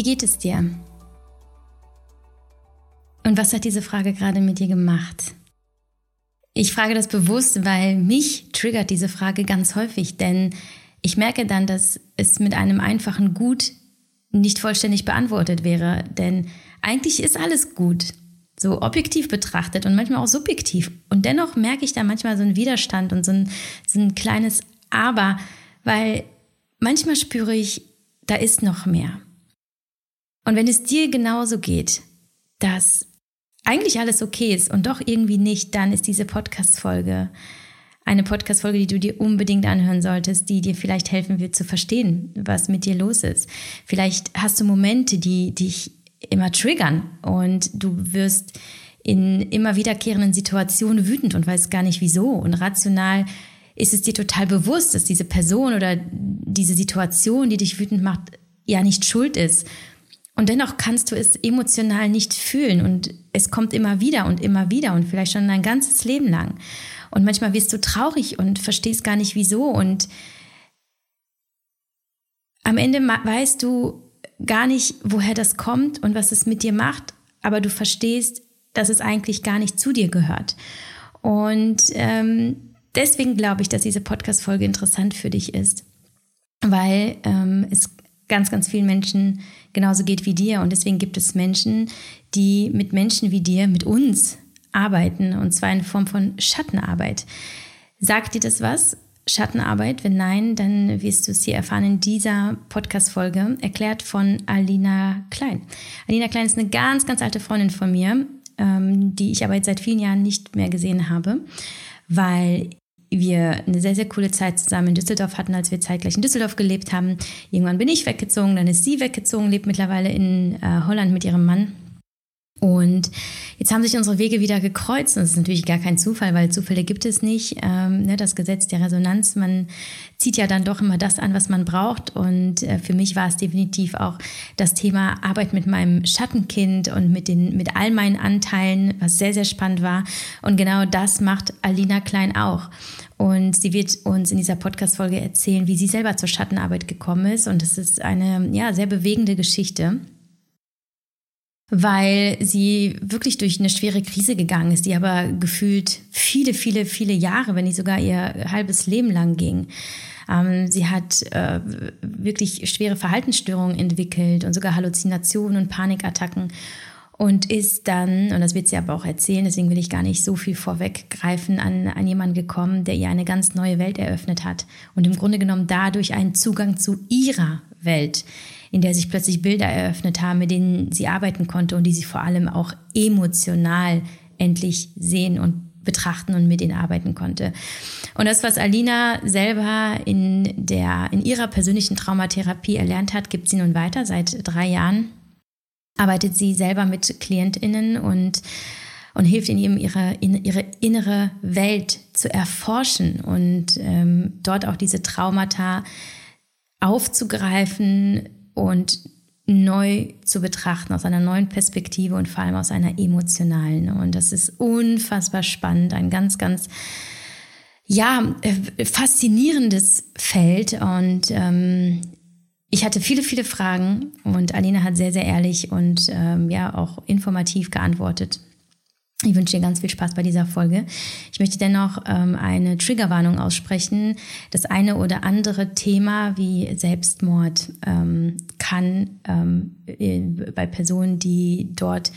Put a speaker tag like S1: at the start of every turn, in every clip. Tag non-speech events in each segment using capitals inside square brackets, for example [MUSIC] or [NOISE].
S1: Wie geht es dir? Und was hat diese Frage gerade mit dir gemacht? Ich frage das bewusst, weil mich triggert diese Frage ganz häufig, denn ich merke dann, dass es mit einem einfachen Gut nicht vollständig beantwortet wäre, denn eigentlich ist alles gut, so objektiv betrachtet und manchmal auch subjektiv. Und dennoch merke ich da manchmal so einen Widerstand und so ein, so ein kleines Aber, weil manchmal spüre ich, da ist noch mehr. Und wenn es dir genauso geht, dass eigentlich alles okay ist und doch irgendwie nicht, dann ist diese Podcast-Folge eine Podcast-Folge, die du dir unbedingt anhören solltest, die dir vielleicht helfen wird zu verstehen, was mit dir los ist. Vielleicht hast du Momente, die dich immer triggern und du wirst in immer wiederkehrenden Situationen wütend und weißt gar nicht wieso. Und rational ist es dir total bewusst, dass diese Person oder diese Situation, die dich wütend macht, ja nicht schuld ist. Und dennoch kannst du es emotional nicht fühlen und es kommt immer wieder und immer wieder und vielleicht schon dein ganzes Leben lang. Und manchmal wirst du traurig und verstehst gar nicht wieso und am Ende weißt du gar nicht, woher das kommt und was es mit dir macht, aber du verstehst, dass es eigentlich gar nicht zu dir gehört. Und ähm, deswegen glaube ich, dass diese Podcast-Folge interessant für dich ist, weil ähm, es ganz, ganz vielen Menschen genauso geht wie dir. Und deswegen gibt es Menschen, die mit Menschen wie dir, mit uns arbeiten, und zwar in Form von Schattenarbeit. Sagt dir das was? Schattenarbeit? Wenn nein, dann wirst du es hier erfahren in dieser Podcast-Folge, erklärt von Alina Klein. Alina Klein ist eine ganz, ganz alte Freundin von mir, ähm, die ich aber jetzt seit vielen Jahren nicht mehr gesehen habe, weil wir eine sehr, sehr coole Zeit zusammen in Düsseldorf hatten, als wir zeitgleich in Düsseldorf gelebt haben. Irgendwann bin ich weggezogen, dann ist sie weggezogen, lebt mittlerweile in äh, Holland mit ihrem Mann. Und jetzt haben sich unsere Wege wieder gekreuzt. Das ist natürlich gar kein Zufall, weil Zufälle gibt es nicht. Ähm, ne, das Gesetz der Resonanz, man zieht ja dann doch immer das an, was man braucht. Und äh, für mich war es definitiv auch das Thema Arbeit mit meinem Schattenkind und mit, den, mit all meinen Anteilen, was sehr, sehr spannend war. Und genau das macht Alina Klein auch. Und sie wird uns in dieser Podcast-Folge erzählen, wie sie selber zur Schattenarbeit gekommen ist. Und es ist eine ja, sehr bewegende Geschichte weil sie wirklich durch eine schwere Krise gegangen ist, die aber gefühlt viele, viele, viele Jahre, wenn nicht sogar ihr halbes Leben lang ging. Ähm, sie hat äh, wirklich schwere Verhaltensstörungen entwickelt und sogar Halluzinationen und Panikattacken und ist dann, und das wird sie aber auch erzählen, deswegen will ich gar nicht so viel vorweggreifen, an, an jemanden gekommen, der ihr eine ganz neue Welt eröffnet hat und im Grunde genommen dadurch einen Zugang zu ihrer Welt in der sich plötzlich Bilder eröffnet haben, mit denen sie arbeiten konnte und die sie vor allem auch emotional endlich sehen und betrachten und mit ihnen arbeiten konnte. Und das, was Alina selber in der, in ihrer persönlichen Traumatherapie erlernt hat, gibt sie nun weiter. Seit drei Jahren arbeitet sie selber mit KlientInnen und und hilft ihnen ihre, ihre innere Welt zu erforschen und ähm, dort auch diese Traumata aufzugreifen, und neu zu betrachten, aus einer neuen Perspektive und vor allem aus einer emotionalen. Und das ist unfassbar spannend, ein ganz, ganz, ja, äh, faszinierendes Feld. Und ähm, ich hatte viele, viele Fragen und Alina hat sehr, sehr ehrlich und ähm, ja auch informativ geantwortet. Ich wünsche dir ganz viel Spaß bei dieser Folge. Ich möchte dennoch ähm, eine Triggerwarnung aussprechen. Das eine oder andere Thema wie Selbstmord ähm, kann ähm, bei Personen, die dort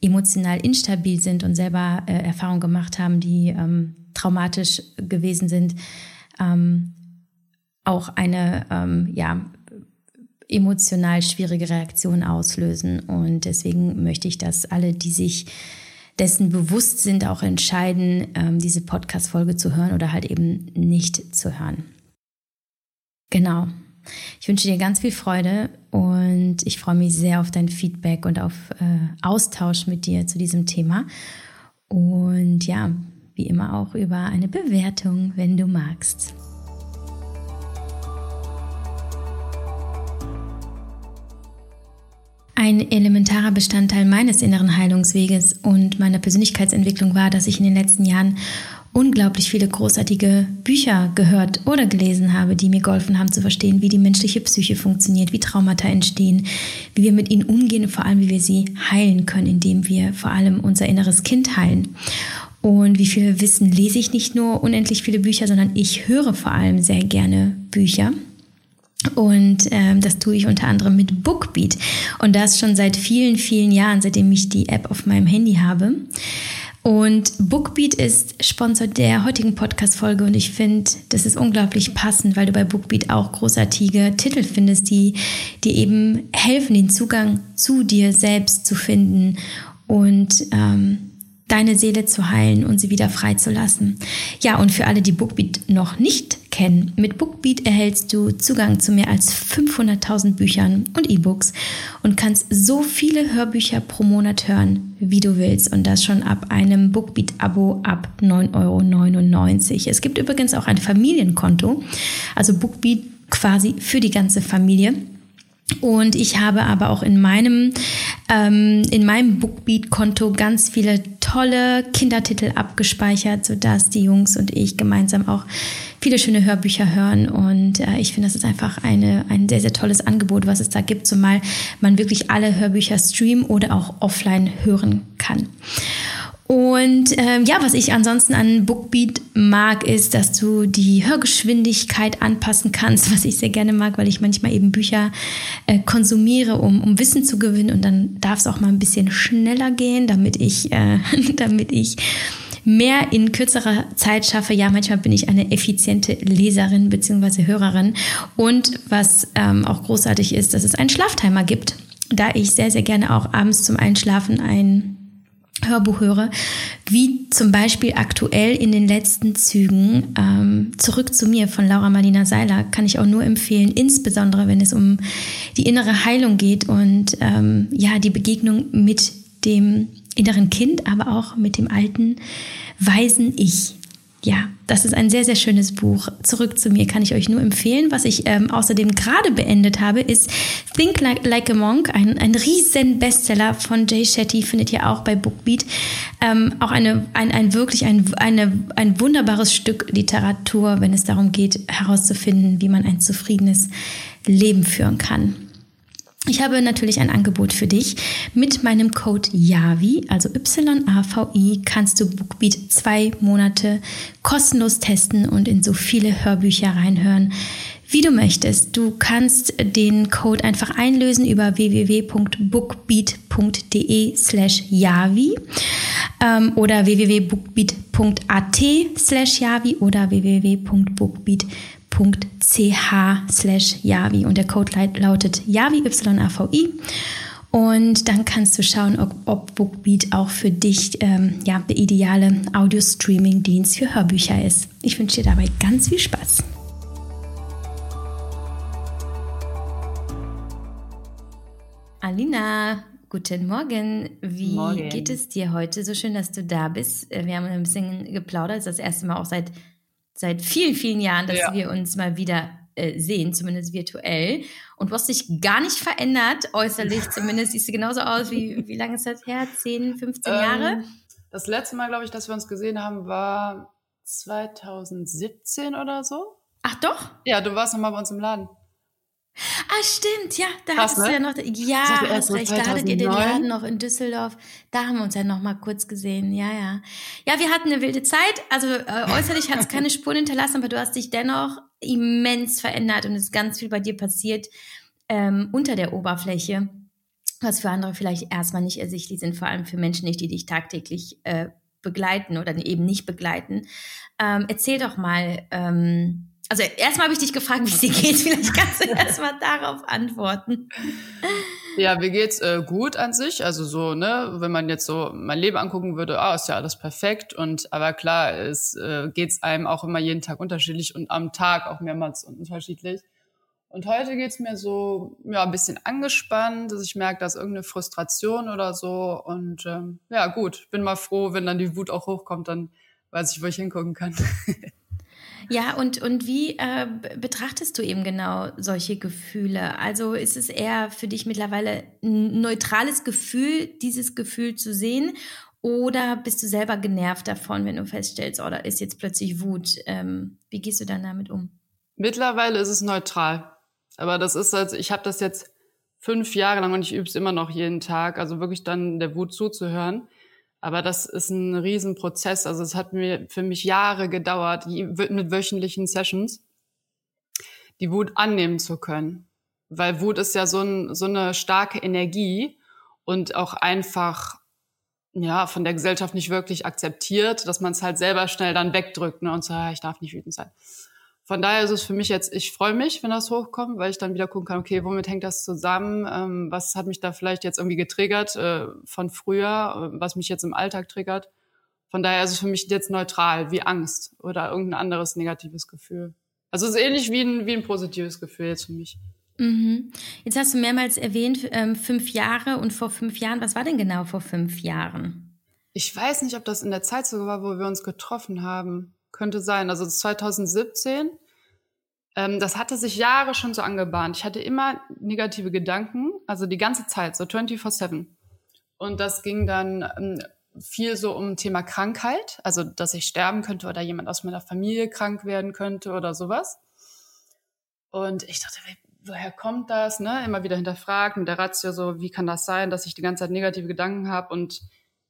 S1: emotional instabil sind und selber äh, Erfahrungen gemacht haben, die ähm, traumatisch gewesen sind, ähm, auch eine ähm, ja, emotional schwierige Reaktion auslösen. Und deswegen möchte ich, dass alle, die sich dessen bewusst sind, auch entscheiden, ähm, diese Podcast-Folge zu hören oder halt eben nicht zu hören. Genau. Ich wünsche dir ganz viel Freude und ich freue mich sehr auf dein Feedback und auf äh, Austausch mit dir zu diesem Thema. Und ja, wie immer auch über eine Bewertung, wenn du magst. Ein elementarer Bestandteil meines inneren Heilungsweges und meiner Persönlichkeitsentwicklung war, dass ich in den letzten Jahren unglaublich viele großartige Bücher gehört oder gelesen habe, die mir geholfen haben zu verstehen, wie die menschliche Psyche funktioniert, wie Traumata entstehen, wie wir mit ihnen umgehen und vor allem, wie wir sie heilen können, indem wir vor allem unser inneres Kind heilen. Und wie viel Wissen lese ich nicht nur unendlich viele Bücher, sondern ich höre vor allem sehr gerne Bücher. Und ähm, das tue ich unter anderem mit Bookbeat. Und das schon seit vielen, vielen Jahren, seitdem ich die App auf meinem Handy habe. Und Bookbeat ist Sponsor der heutigen Podcast-Folge und ich finde, das ist unglaublich passend, weil du bei Bookbeat auch großartige Titel findest, die dir eben helfen, den Zugang zu dir selbst zu finden und ähm, deine Seele zu heilen und sie wieder freizulassen. Ja, und für alle, die Bookbeat noch nicht kennen, mit Bookbeat erhältst du Zugang zu mehr als 500.000 Büchern und E-Books und kannst so viele Hörbücher pro Monat hören, wie du willst und das schon ab einem Bookbeat-Abo ab 9,99 Euro. Es gibt übrigens auch ein Familienkonto, also Bookbeat quasi für die ganze Familie. Und ich habe aber auch in meinem, ähm, in meinem Bookbeat-Konto ganz viele tolle Kindertitel abgespeichert, sodass die Jungs und ich gemeinsam auch viele schöne Hörbücher hören. Und äh, ich finde, das ist einfach eine, ein sehr, sehr tolles Angebot, was es da gibt, zumal man wirklich alle Hörbücher streamen oder auch offline hören kann. Und ähm, ja, was ich ansonsten an Bookbeat mag, ist, dass du die Hörgeschwindigkeit anpassen kannst, was ich sehr gerne mag, weil ich manchmal eben Bücher äh, konsumiere, um, um Wissen zu gewinnen. Und dann darf es auch mal ein bisschen schneller gehen, damit ich, äh, [LAUGHS] damit ich mehr in kürzerer Zeit schaffe. Ja, manchmal bin ich eine effiziente Leserin bzw. Hörerin. Und was ähm, auch großartig ist, dass es einen Schlaftimer gibt, da ich sehr, sehr gerne auch abends zum Einschlafen ein Hörbuch höre, wie zum Beispiel aktuell in den letzten Zügen ähm, Zurück zu mir von Laura Marlina Seiler kann ich auch nur empfehlen, insbesondere wenn es um die innere Heilung geht und ähm, ja, die Begegnung mit dem inneren Kind, aber auch mit dem alten, weisen Ich ja, das ist ein sehr, sehr schönes Buch. Zurück zu mir kann ich euch nur empfehlen. Was ich ähm, außerdem gerade beendet habe, ist Think Like, a Monk, ein, ein riesen Bestseller von Jay Shetty, findet ihr auch bei Bookbeat. Ähm, auch eine, ein, ein wirklich ein, eine, ein wunderbares Stück Literatur, wenn es darum geht, herauszufinden, wie man ein zufriedenes Leben führen kann. Ich habe natürlich ein Angebot für dich. Mit meinem Code YAVI, also Y-A-V-I, kannst du Bookbeat zwei Monate kostenlos testen und in so viele Hörbücher reinhören, wie du möchtest. Du kannst den Code einfach einlösen über www.bookbeat.de slash Yavi ähm, oder www.bookbeat.at slash Yavi oder www.bookbeat.de slash Yavi und der Code lautet Yavi YAVI. Und dann kannst du schauen, ob, ob Bookbeat auch für dich ähm, ja, der ideale Audio-Streaming-Dienst für Hörbücher ist. Ich wünsche dir dabei ganz viel Spaß. Alina, guten Morgen. Wie Morgen. geht es dir heute? So schön, dass du da bist. Wir haben ein bisschen geplaudert. Das ist das erste Mal auch seit seit vielen, vielen Jahren, dass ja. wir uns mal wieder äh, sehen, zumindest virtuell. Und du hast dich gar nicht verändert, äußerlich zumindest. Siehst du genauso aus wie, wie lange ist das her? 10, 15 ähm, Jahre?
S2: Das letzte Mal, glaube ich, dass wir uns gesehen haben, war 2017 oder so.
S1: Ach doch?
S2: Ja, du warst noch mal bei uns im Laden.
S1: Ah, stimmt, ja, da Krass, hattest ne? du ja noch, ja, hast recht, da hattet ihr den Laden noch in Düsseldorf, da haben wir uns ja noch mal kurz gesehen, ja, ja. Ja, wir hatten eine wilde Zeit, also äh, äußerlich hat es keine [LAUGHS] Spuren hinterlassen, aber du hast dich dennoch immens verändert und es ist ganz viel bei dir passiert ähm, unter der Oberfläche, was für andere vielleicht erstmal nicht ersichtlich sind, vor allem für Menschen nicht, die dich tagtäglich äh, begleiten oder eben nicht begleiten. Ähm, erzähl doch mal, ähm, also erstmal habe ich dich gefragt, wie es dir geht. Vielleicht kannst du [LAUGHS] erstmal darauf antworten.
S2: Ja, mir geht's äh, gut an sich. Also so, ne, wenn man jetzt so mein Leben angucken würde, ah, ist ja alles perfekt. Und aber klar, es äh, geht's einem auch immer jeden Tag unterschiedlich und am Tag auch mehrmals unterschiedlich. Und heute geht's mir so, ja, ein bisschen angespannt, dass ich merke, dass irgendeine Frustration oder so. Und ähm, ja, gut, bin mal froh, wenn dann die Wut auch hochkommt, dann weiß ich, wo ich hingucken kann. [LAUGHS]
S1: Ja, und, und wie äh, betrachtest du eben genau solche Gefühle? Also ist es eher für dich mittlerweile ein neutrales Gefühl, dieses Gefühl zu sehen? Oder bist du selber genervt davon, wenn du feststellst, oh, ist jetzt plötzlich Wut? Ähm, wie gehst du dann damit um?
S2: Mittlerweile ist es neutral. Aber das ist halt, ich habe das jetzt fünf Jahre lang und ich übe es immer noch jeden Tag, also wirklich dann der Wut zuzuhören. Aber das ist ein Riesenprozess. Also es hat mir für mich Jahre gedauert, mit wöchentlichen Sessions, die Wut annehmen zu können. Weil Wut ist ja so, ein, so eine starke Energie und auch einfach ja von der Gesellschaft nicht wirklich akzeptiert, dass man es halt selber schnell dann wegdrückt ne, und so, ich darf nicht wütend sein. Von daher ist es für mich jetzt, ich freue mich, wenn das hochkommt, weil ich dann wieder gucken kann, okay, womit hängt das zusammen? Ähm, was hat mich da vielleicht jetzt irgendwie getriggert äh, von früher, äh, was mich jetzt im Alltag triggert? Von daher ist es für mich jetzt neutral, wie Angst oder irgendein anderes negatives Gefühl. Also es ist ähnlich wie ein, wie ein positives Gefühl jetzt für mich.
S1: Mhm. Jetzt hast du mehrmals erwähnt, ähm, fünf Jahre und vor fünf Jahren. Was war denn genau vor fünf Jahren?
S2: Ich weiß nicht, ob das in der Zeit so war, wo wir uns getroffen haben könnte sein. Also 2017. Ähm, das hatte sich Jahre schon so angebahnt. Ich hatte immer negative Gedanken, also die ganze Zeit, so 24-7. Und das ging dann ähm, viel so um Thema Krankheit, also dass ich sterben könnte oder jemand aus meiner Familie krank werden könnte oder sowas. Und ich dachte, woher kommt das? Ne? Immer wieder hinterfragt mit der Ratio so, wie kann das sein, dass ich die ganze Zeit negative Gedanken habe und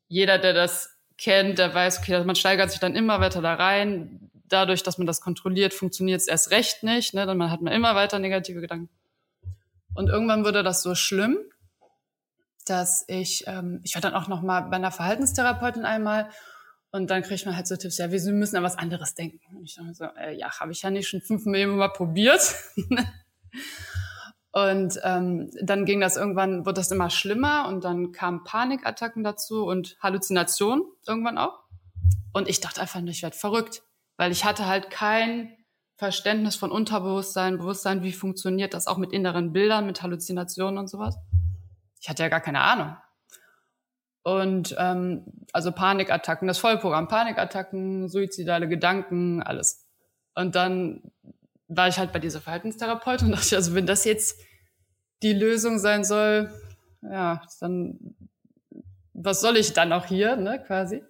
S2: jeder, der das kennt, der weiß, okay, man steigert sich dann immer weiter da rein. Dadurch, dass man das kontrolliert, funktioniert es erst recht nicht. Ne? Dann hat man immer weiter negative Gedanken. Und irgendwann wurde das so schlimm, dass ich, ähm, ich war dann auch noch mal bei einer Verhaltenstherapeutin einmal und dann kriegt man halt so Tipps, ja, wir müssen an was anderes denken. Und ich dachte so, äh, ja, habe ich ja nicht schon fünf Millionen Mal probiert. [LAUGHS] Und ähm, dann ging das irgendwann, wurde das immer schlimmer und dann kamen Panikattacken dazu und Halluzinationen irgendwann auch. Und ich dachte einfach ich werde verrückt, weil ich hatte halt kein Verständnis von Unterbewusstsein, Bewusstsein, wie funktioniert das auch mit inneren Bildern, mit Halluzinationen und sowas. Ich hatte ja gar keine Ahnung. Und ähm, also Panikattacken, das Vollprogramm, Panikattacken, suizidale Gedanken, alles. Und dann war ich halt bei dieser Verhaltenstherapeutin und dachte, also wenn das jetzt die Lösung sein soll, ja, dann was soll ich dann auch hier, ne, quasi?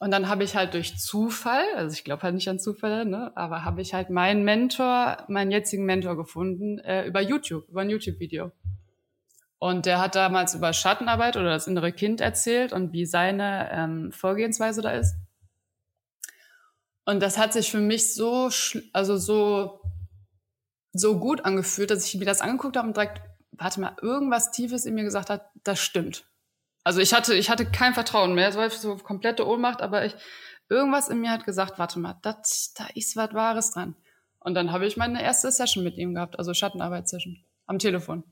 S2: Und dann habe ich halt durch Zufall, also ich glaube halt nicht an Zufälle, ne, aber habe ich halt meinen Mentor, meinen jetzigen Mentor gefunden äh, über YouTube, über ein YouTube-Video. Und der hat damals über Schattenarbeit oder das innere Kind erzählt und wie seine ähm, Vorgehensweise da ist. Und das hat sich für mich so, also so, so gut angefühlt, dass ich mir das angeguckt habe und direkt, warte mal, irgendwas Tiefes in mir gesagt hat, das stimmt. Also ich hatte, ich hatte kein Vertrauen mehr, es war so komplette Ohnmacht, aber ich, irgendwas in mir hat gesagt, warte mal, das, da ist was Wahres dran. Und dann habe ich meine erste Session mit ihm gehabt, also Schattenarbeitssession am Telefon.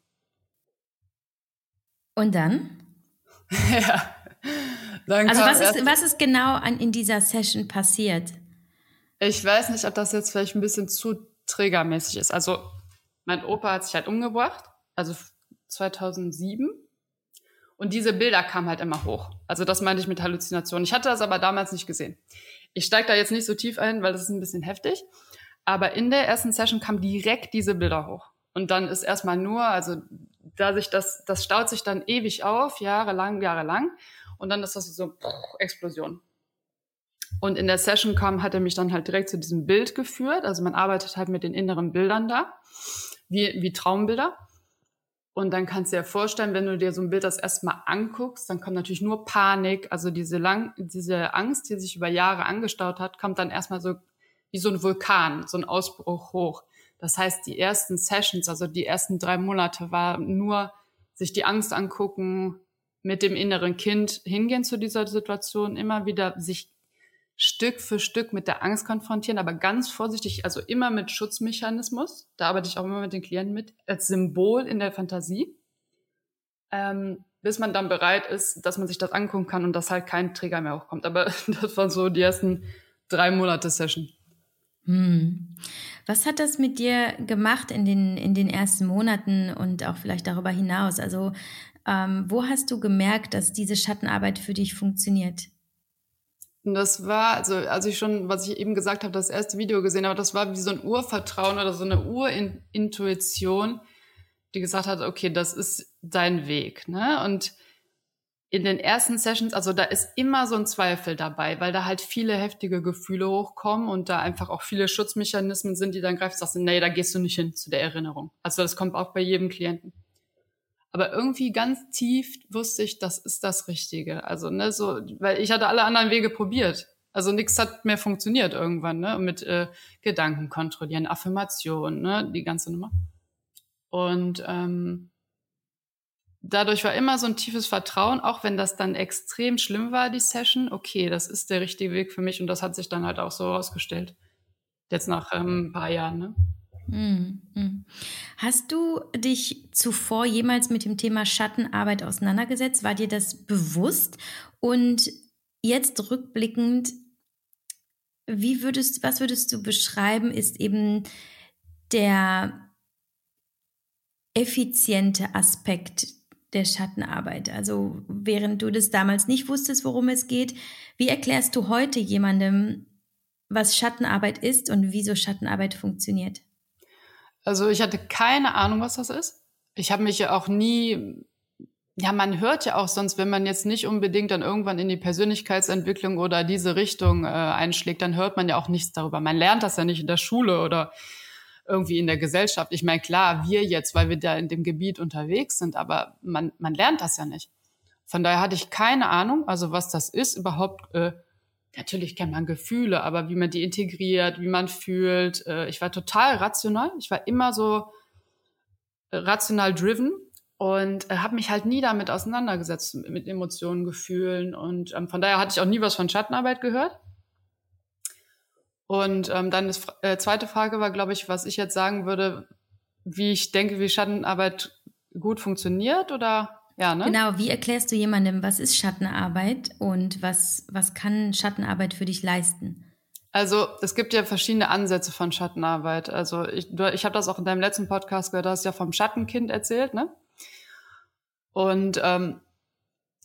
S1: Und dann? [LAUGHS]
S2: ja.
S1: Dann also was ist, was ist genau an, in dieser Session passiert?
S2: Ich weiß nicht, ob das jetzt vielleicht ein bisschen zu trägermäßig ist. Also mein Opa hat sich halt umgebracht, also 2007. Und diese Bilder kamen halt immer hoch. Also das meinte ich mit Halluzinationen. Ich hatte das aber damals nicht gesehen. Ich steige da jetzt nicht so tief ein, weil das ist ein bisschen heftig. Aber in der ersten Session kamen direkt diese Bilder hoch. Und dann ist erstmal nur, also da sich das, das staut sich dann ewig auf, jahrelang, jahrelang. Und dann ist das so Explosion. Und in der Session kam, hat er mich dann halt direkt zu diesem Bild geführt. Also man arbeitet halt mit den inneren Bildern da, wie, wie Traumbilder. Und dann kannst du dir vorstellen, wenn du dir so ein Bild das erstmal anguckst, dann kommt natürlich nur Panik, also diese lang, diese Angst, die sich über Jahre angestaut hat, kommt dann erstmal so wie so ein Vulkan, so ein Ausbruch hoch. Das heißt, die ersten Sessions, also die ersten drei Monate war nur sich die Angst angucken, mit dem inneren Kind hingehen zu dieser Situation, immer wieder sich Stück für Stück mit der Angst konfrontieren, aber ganz vorsichtig, also immer mit Schutzmechanismus. Da arbeite ich auch immer mit den Klienten mit, als Symbol in der Fantasie, ähm, bis man dann bereit ist, dass man sich das angucken kann und dass halt kein Träger mehr hochkommt. Aber [LAUGHS] das waren so die ersten drei Monate Session.
S1: Hm. Was hat das mit dir gemacht in den, in den ersten Monaten und auch vielleicht darüber hinaus? Also, ähm, wo hast du gemerkt, dass diese Schattenarbeit für dich funktioniert?
S2: Das war, also als ich schon, was ich eben gesagt habe, das erste Video gesehen habe, das war wie so ein Urvertrauen oder so eine Urintuition, die gesagt hat, okay, das ist dein Weg. Ne? Und in den ersten Sessions, also da ist immer so ein Zweifel dabei, weil da halt viele heftige Gefühle hochkommen und da einfach auch viele Schutzmechanismen sind, die dann greifen, sagst du, nee, da gehst du nicht hin zu der Erinnerung. Also das kommt auch bei jedem Klienten. Aber irgendwie ganz tief wusste ich, das ist das Richtige. Also, ne, so, weil ich hatte alle anderen Wege probiert. Also nichts hat mehr funktioniert irgendwann, ne? Mit äh, Gedanken kontrollieren, Affirmation, ne, die ganze Nummer. Und ähm, dadurch war immer so ein tiefes Vertrauen, auch wenn das dann extrem schlimm war, die Session. Okay, das ist der richtige Weg für mich und das hat sich dann halt auch so herausgestellt. Jetzt nach ähm, ein paar Jahren. Ne?
S1: Mm, Hast du dich zuvor jemals mit dem Thema Schattenarbeit auseinandergesetzt? War dir das bewusst? Und jetzt rückblickend, wie würdest, was würdest du beschreiben, ist eben der effiziente Aspekt der Schattenarbeit? Also während du das damals nicht wusstest, worum es geht, wie erklärst du heute jemandem, was Schattenarbeit ist und wieso Schattenarbeit funktioniert?
S2: Also ich hatte keine Ahnung, was das ist. Ich habe mich ja auch nie, ja, man hört ja auch sonst, wenn man jetzt nicht unbedingt dann irgendwann in die Persönlichkeitsentwicklung oder diese Richtung äh, einschlägt, dann hört man ja auch nichts darüber. Man lernt das ja nicht in der Schule oder irgendwie in der Gesellschaft. Ich meine, klar, wir jetzt, weil wir da in dem Gebiet unterwegs sind, aber man, man lernt das ja nicht. Von daher hatte ich keine Ahnung, also was das ist überhaupt. Äh, natürlich kennt man Gefühle, aber wie man die integriert, wie man fühlt. Äh, ich war total rational. Ich war immer so äh, rational driven und äh, habe mich halt nie damit auseinandergesetzt mit Emotionen, Gefühlen und ähm, von daher hatte ich auch nie was von Schattenarbeit gehört. Und ähm, dann die äh, zweite Frage war, glaube ich, was ich jetzt sagen würde, wie ich denke, wie Schattenarbeit gut funktioniert oder ja, ne?
S1: Genau, wie erklärst du jemandem, was ist Schattenarbeit und was, was kann Schattenarbeit für dich leisten?
S2: Also es gibt ja verschiedene Ansätze von Schattenarbeit. Also ich, ich habe das auch in deinem letzten Podcast gehört, du hast ja vom Schattenkind erzählt, ne? Und ähm,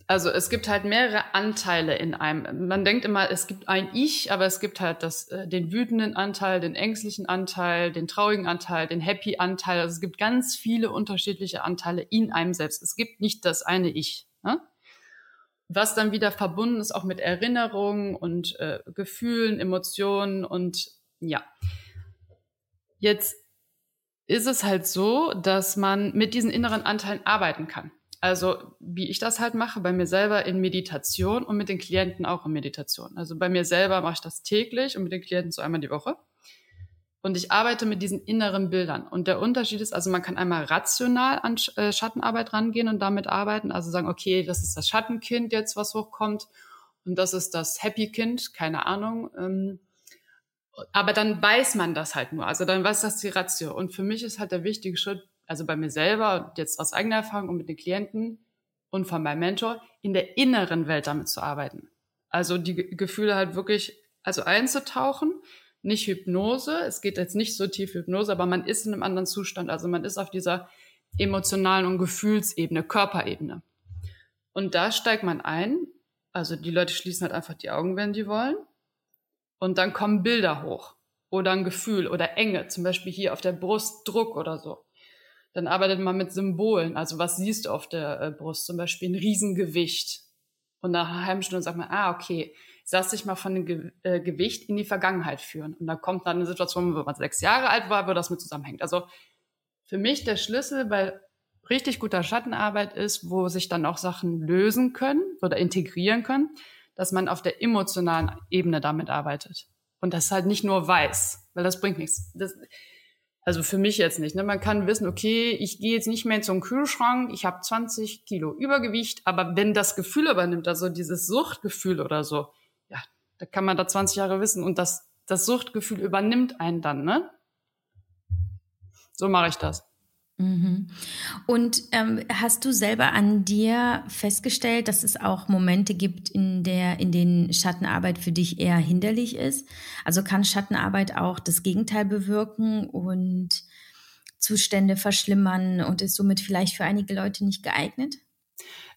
S2: also es gibt halt mehrere Anteile in einem. Man denkt immer, es gibt ein Ich, aber es gibt halt das, äh, den wütenden Anteil, den ängstlichen Anteil, den traurigen Anteil, den happy Anteil. Also es gibt ganz viele unterschiedliche Anteile in einem selbst. Es gibt nicht das eine Ich. Ne? Was dann wieder verbunden ist auch mit Erinnerungen und äh, Gefühlen, Emotionen und ja. Jetzt ist es halt so, dass man mit diesen inneren Anteilen arbeiten kann. Also wie ich das halt mache, bei mir selber in Meditation und mit den Klienten auch in Meditation. Also bei mir selber mache ich das täglich und mit den Klienten so einmal die Woche. Und ich arbeite mit diesen inneren Bildern. Und der Unterschied ist, also man kann einmal rational an äh, Schattenarbeit rangehen und damit arbeiten. Also sagen, okay, das ist das Schattenkind jetzt, was hochkommt. Und das ist das Happy Kind, keine Ahnung. Ähm, aber dann weiß man das halt nur. Also dann weiß das die Ratio. Und für mich ist halt der wichtige Schritt, also bei mir selber, jetzt aus eigener Erfahrung und mit den Klienten und von meinem Mentor, in der inneren Welt damit zu arbeiten. Also die Gefühle halt wirklich, also einzutauchen, nicht Hypnose. Es geht jetzt nicht so tief Hypnose, aber man ist in einem anderen Zustand. Also man ist auf dieser emotionalen und Gefühlsebene, Körperebene. Und da steigt man ein. Also die Leute schließen halt einfach die Augen, wenn die wollen. Und dann kommen Bilder hoch. Oder ein Gefühl oder Enge, zum Beispiel hier auf der Brust Druck oder so. Dann arbeitet man mit Symbolen. Also was siehst du auf der äh, Brust? Zum Beispiel ein Riesengewicht. Und nach einer halben Stunde sagt man, ah, okay, lass dich mal von dem Ge äh, Gewicht in die Vergangenheit führen. Und da kommt dann eine Situation, wo man sechs Jahre alt war, wo das mit zusammenhängt. Also für mich der Schlüssel bei richtig guter Schattenarbeit ist, wo sich dann auch Sachen lösen können oder integrieren können, dass man auf der emotionalen Ebene damit arbeitet. Und das halt nicht nur weiß, weil das bringt nichts. Das, also für mich jetzt nicht. Ne? Man kann wissen, okay, ich gehe jetzt nicht mehr zum Kühlschrank, ich habe 20 Kilo Übergewicht, aber wenn das Gefühl übernimmt, also dieses Suchtgefühl oder so, ja, da kann man da 20 Jahre wissen und das, das Suchtgefühl übernimmt einen dann, ne? So mache ich das.
S1: Mhm. Und ähm, hast du selber an dir festgestellt, dass es auch Momente gibt, in der in denen Schattenarbeit für dich eher hinderlich ist? Also kann Schattenarbeit auch das Gegenteil bewirken und Zustände verschlimmern und ist somit vielleicht für einige Leute nicht geeignet?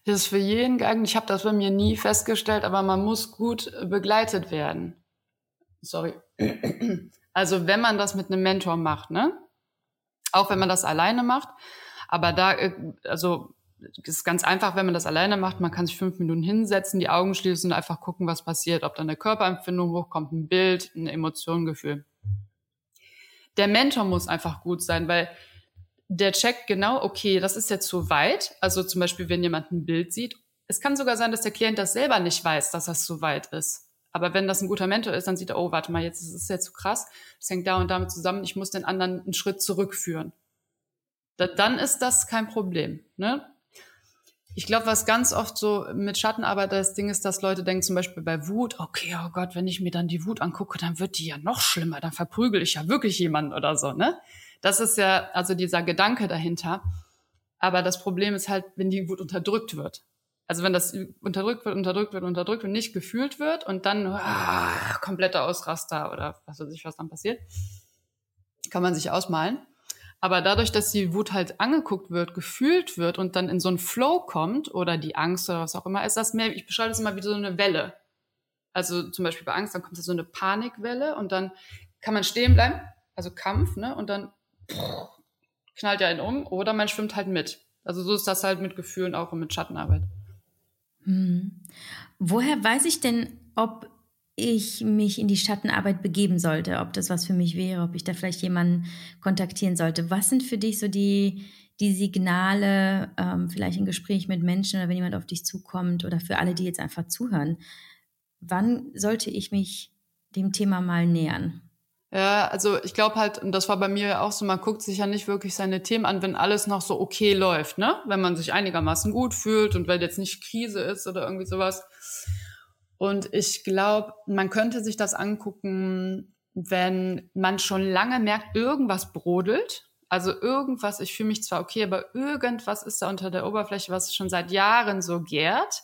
S2: Das ist für jeden geeignet. Ich habe das bei mir nie festgestellt, aber man muss gut begleitet werden. Sorry. Also wenn man das mit einem Mentor macht, ne? Auch wenn man das alleine macht. Aber da, äh, also das ist ganz einfach, wenn man das alleine macht. Man kann sich fünf Minuten hinsetzen, die Augen schließen und einfach gucken, was passiert. Ob da eine Körperempfindung hochkommt, ein Bild, ein Gefühl. Der Mentor muss einfach gut sein, weil der checkt genau, okay, das ist jetzt zu weit. Also zum Beispiel, wenn jemand ein Bild sieht. Es kann sogar sein, dass der Klient das selber nicht weiß, dass das zu weit ist. Aber wenn das ein guter Mentor ist, dann sieht er, oh, warte mal, jetzt ist es jetzt zu krass. Das hängt da und damit zusammen. Ich muss den anderen einen Schritt zurückführen. Da, dann ist das kein Problem. Ne? Ich glaube, was ganz oft so mit Schattenarbeit das Ding ist, dass Leute denken zum Beispiel bei Wut, okay, oh Gott, wenn ich mir dann die Wut angucke, dann wird die ja noch schlimmer, dann verprügel ich ja wirklich jemanden oder so, ne? Das ist ja also dieser Gedanke dahinter. Aber das Problem ist halt, wenn die Wut unterdrückt wird. Also wenn das unterdrückt wird, unterdrückt wird, unterdrückt und nicht gefühlt wird und dann ah, kompletter Ausraster oder was weiß ich, was dann passiert, kann man sich ausmalen. Aber dadurch, dass die Wut halt angeguckt wird, gefühlt wird und dann in so einen Flow kommt oder die Angst oder was auch immer, ist das mehr, ich beschreibe das immer wie so eine Welle. Also zum Beispiel bei Angst, dann kommt da so eine Panikwelle und dann kann man stehen bleiben, also Kampf, ne, und dann knallt ja einen um oder man schwimmt halt mit. Also so ist das halt mit Gefühlen auch und mit Schattenarbeit.
S1: Hm. Woher weiß ich denn, ob ich mich in die Schattenarbeit begeben sollte, ob das was für mich wäre, ob ich da vielleicht jemanden kontaktieren sollte. Was sind für dich so die, die Signale, ähm, vielleicht ein Gespräch mit Menschen oder wenn jemand auf dich zukommt oder für alle, die jetzt einfach zuhören? Wann sollte ich mich dem Thema mal nähern?
S2: Ja, also ich glaube halt, und das war bei mir auch so, man guckt sich ja nicht wirklich seine Themen an, wenn alles noch so okay läuft, ne? Wenn man sich einigermaßen gut fühlt und weil jetzt nicht Krise ist oder irgendwie sowas. Und ich glaube, man könnte sich das angucken, wenn man schon lange merkt, irgendwas brodelt. Also irgendwas, ich fühle mich zwar okay, aber irgendwas ist da unter der Oberfläche, was schon seit Jahren so gärt.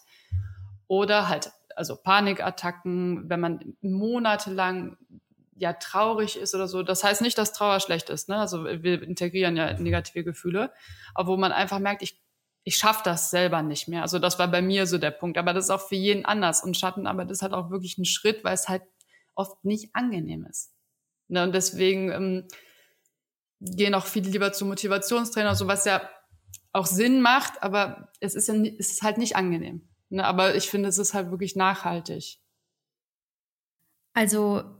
S2: Oder halt, also Panikattacken, wenn man monatelang ja traurig ist oder so. Das heißt nicht, dass Trauer schlecht ist. Ne? Also wir integrieren ja negative Gefühle, aber wo man einfach merkt, ich ich schaffe das selber nicht mehr. Also das war bei mir so der Punkt. Aber das ist auch für jeden anders. Und Schattenarbeit ist halt auch wirklich ein Schritt, weil es halt oft nicht angenehm ist. Ne? Und deswegen ähm, gehen auch viele lieber zu Motivationstrainer, so was ja auch Sinn macht, aber es ist ja es ist halt nicht angenehm. Ne? Aber ich finde, es ist halt wirklich nachhaltig.
S1: Also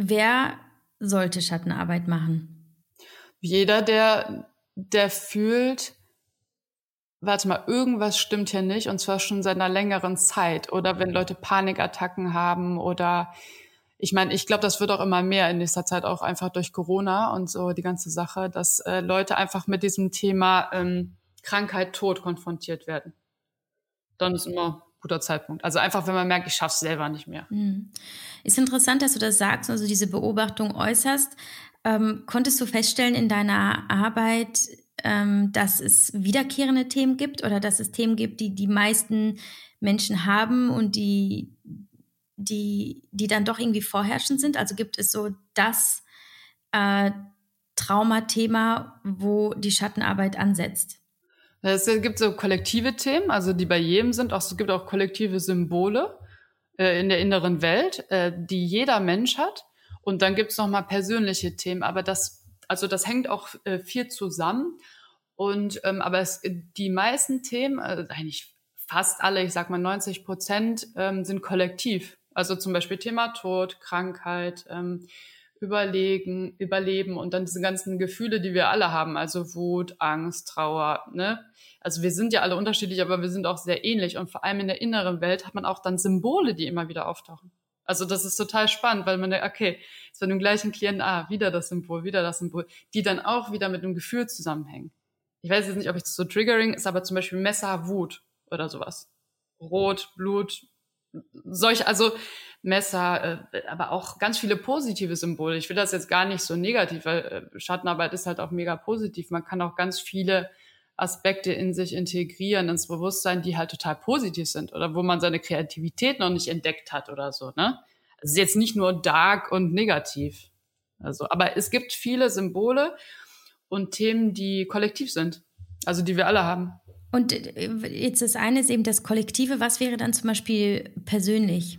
S1: wer sollte Schattenarbeit machen?
S2: Jeder, der, der fühlt, warte mal, irgendwas stimmt hier nicht und zwar schon seit einer längeren Zeit oder wenn Leute Panikattacken haben oder ich meine, ich glaube, das wird auch immer mehr in nächster Zeit auch einfach durch Corona und so die ganze Sache, dass äh, Leute einfach mit diesem Thema ähm, Krankheit, Tod konfrontiert werden. Dann ist immer guter Zeitpunkt. Also einfach, wenn man merkt, ich schaff's selber nicht mehr. Mhm.
S1: Ist interessant, dass du das sagst, also diese Beobachtung äußerst. Ähm, konntest du feststellen in deiner Arbeit, ähm, dass es wiederkehrende Themen gibt oder dass es Themen gibt, die die meisten Menschen haben und die, die, die dann doch irgendwie vorherrschend sind? Also gibt es so das äh, Traumathema, wo die Schattenarbeit ansetzt?
S2: Es gibt so kollektive Themen, also die bei jedem sind. Auch, es gibt auch kollektive Symbole äh, in der inneren Welt, äh, die jeder Mensch hat. Und dann gibt es noch mal persönliche Themen, aber das also das hängt auch äh, viel zusammen. Und ähm, aber es, die meisten Themen, äh, eigentlich fast alle, ich sag mal 90 Prozent, ähm, sind kollektiv. Also zum Beispiel Thema Tod, Krankheit, ähm, Überlegen, Überleben und dann diese ganzen Gefühle, die wir alle haben, also Wut, Angst, Trauer. Ne? Also wir sind ja alle unterschiedlich, aber wir sind auch sehr ähnlich. Und vor allem in der inneren Welt hat man auch dann Symbole, die immer wieder auftauchen. Also das ist total spannend, weil man denkt, okay, ist bei dem gleichen Klienten, ah, wieder das Symbol, wieder das Symbol, die dann auch wieder mit einem Gefühl zusammenhängen. Ich weiß jetzt nicht, ob ich das so triggering ist, aber zum Beispiel Messer, Wut oder sowas. Rot, Blut, solch, also Messer, äh, aber auch ganz viele positive Symbole. Ich will das jetzt gar nicht so negativ, weil äh, Schattenarbeit ist halt auch mega positiv. Man kann auch ganz viele Aspekte in sich integrieren, ins Bewusstsein, die halt total positiv sind oder wo man seine Kreativität noch nicht entdeckt hat oder so, ne? Also jetzt nicht nur dark und negativ. Also, aber es gibt viele Symbole und Themen, die kollektiv sind. Also, die wir alle haben.
S1: Und äh, jetzt das eine ist eben das Kollektive. Was wäre dann zum Beispiel persönlich?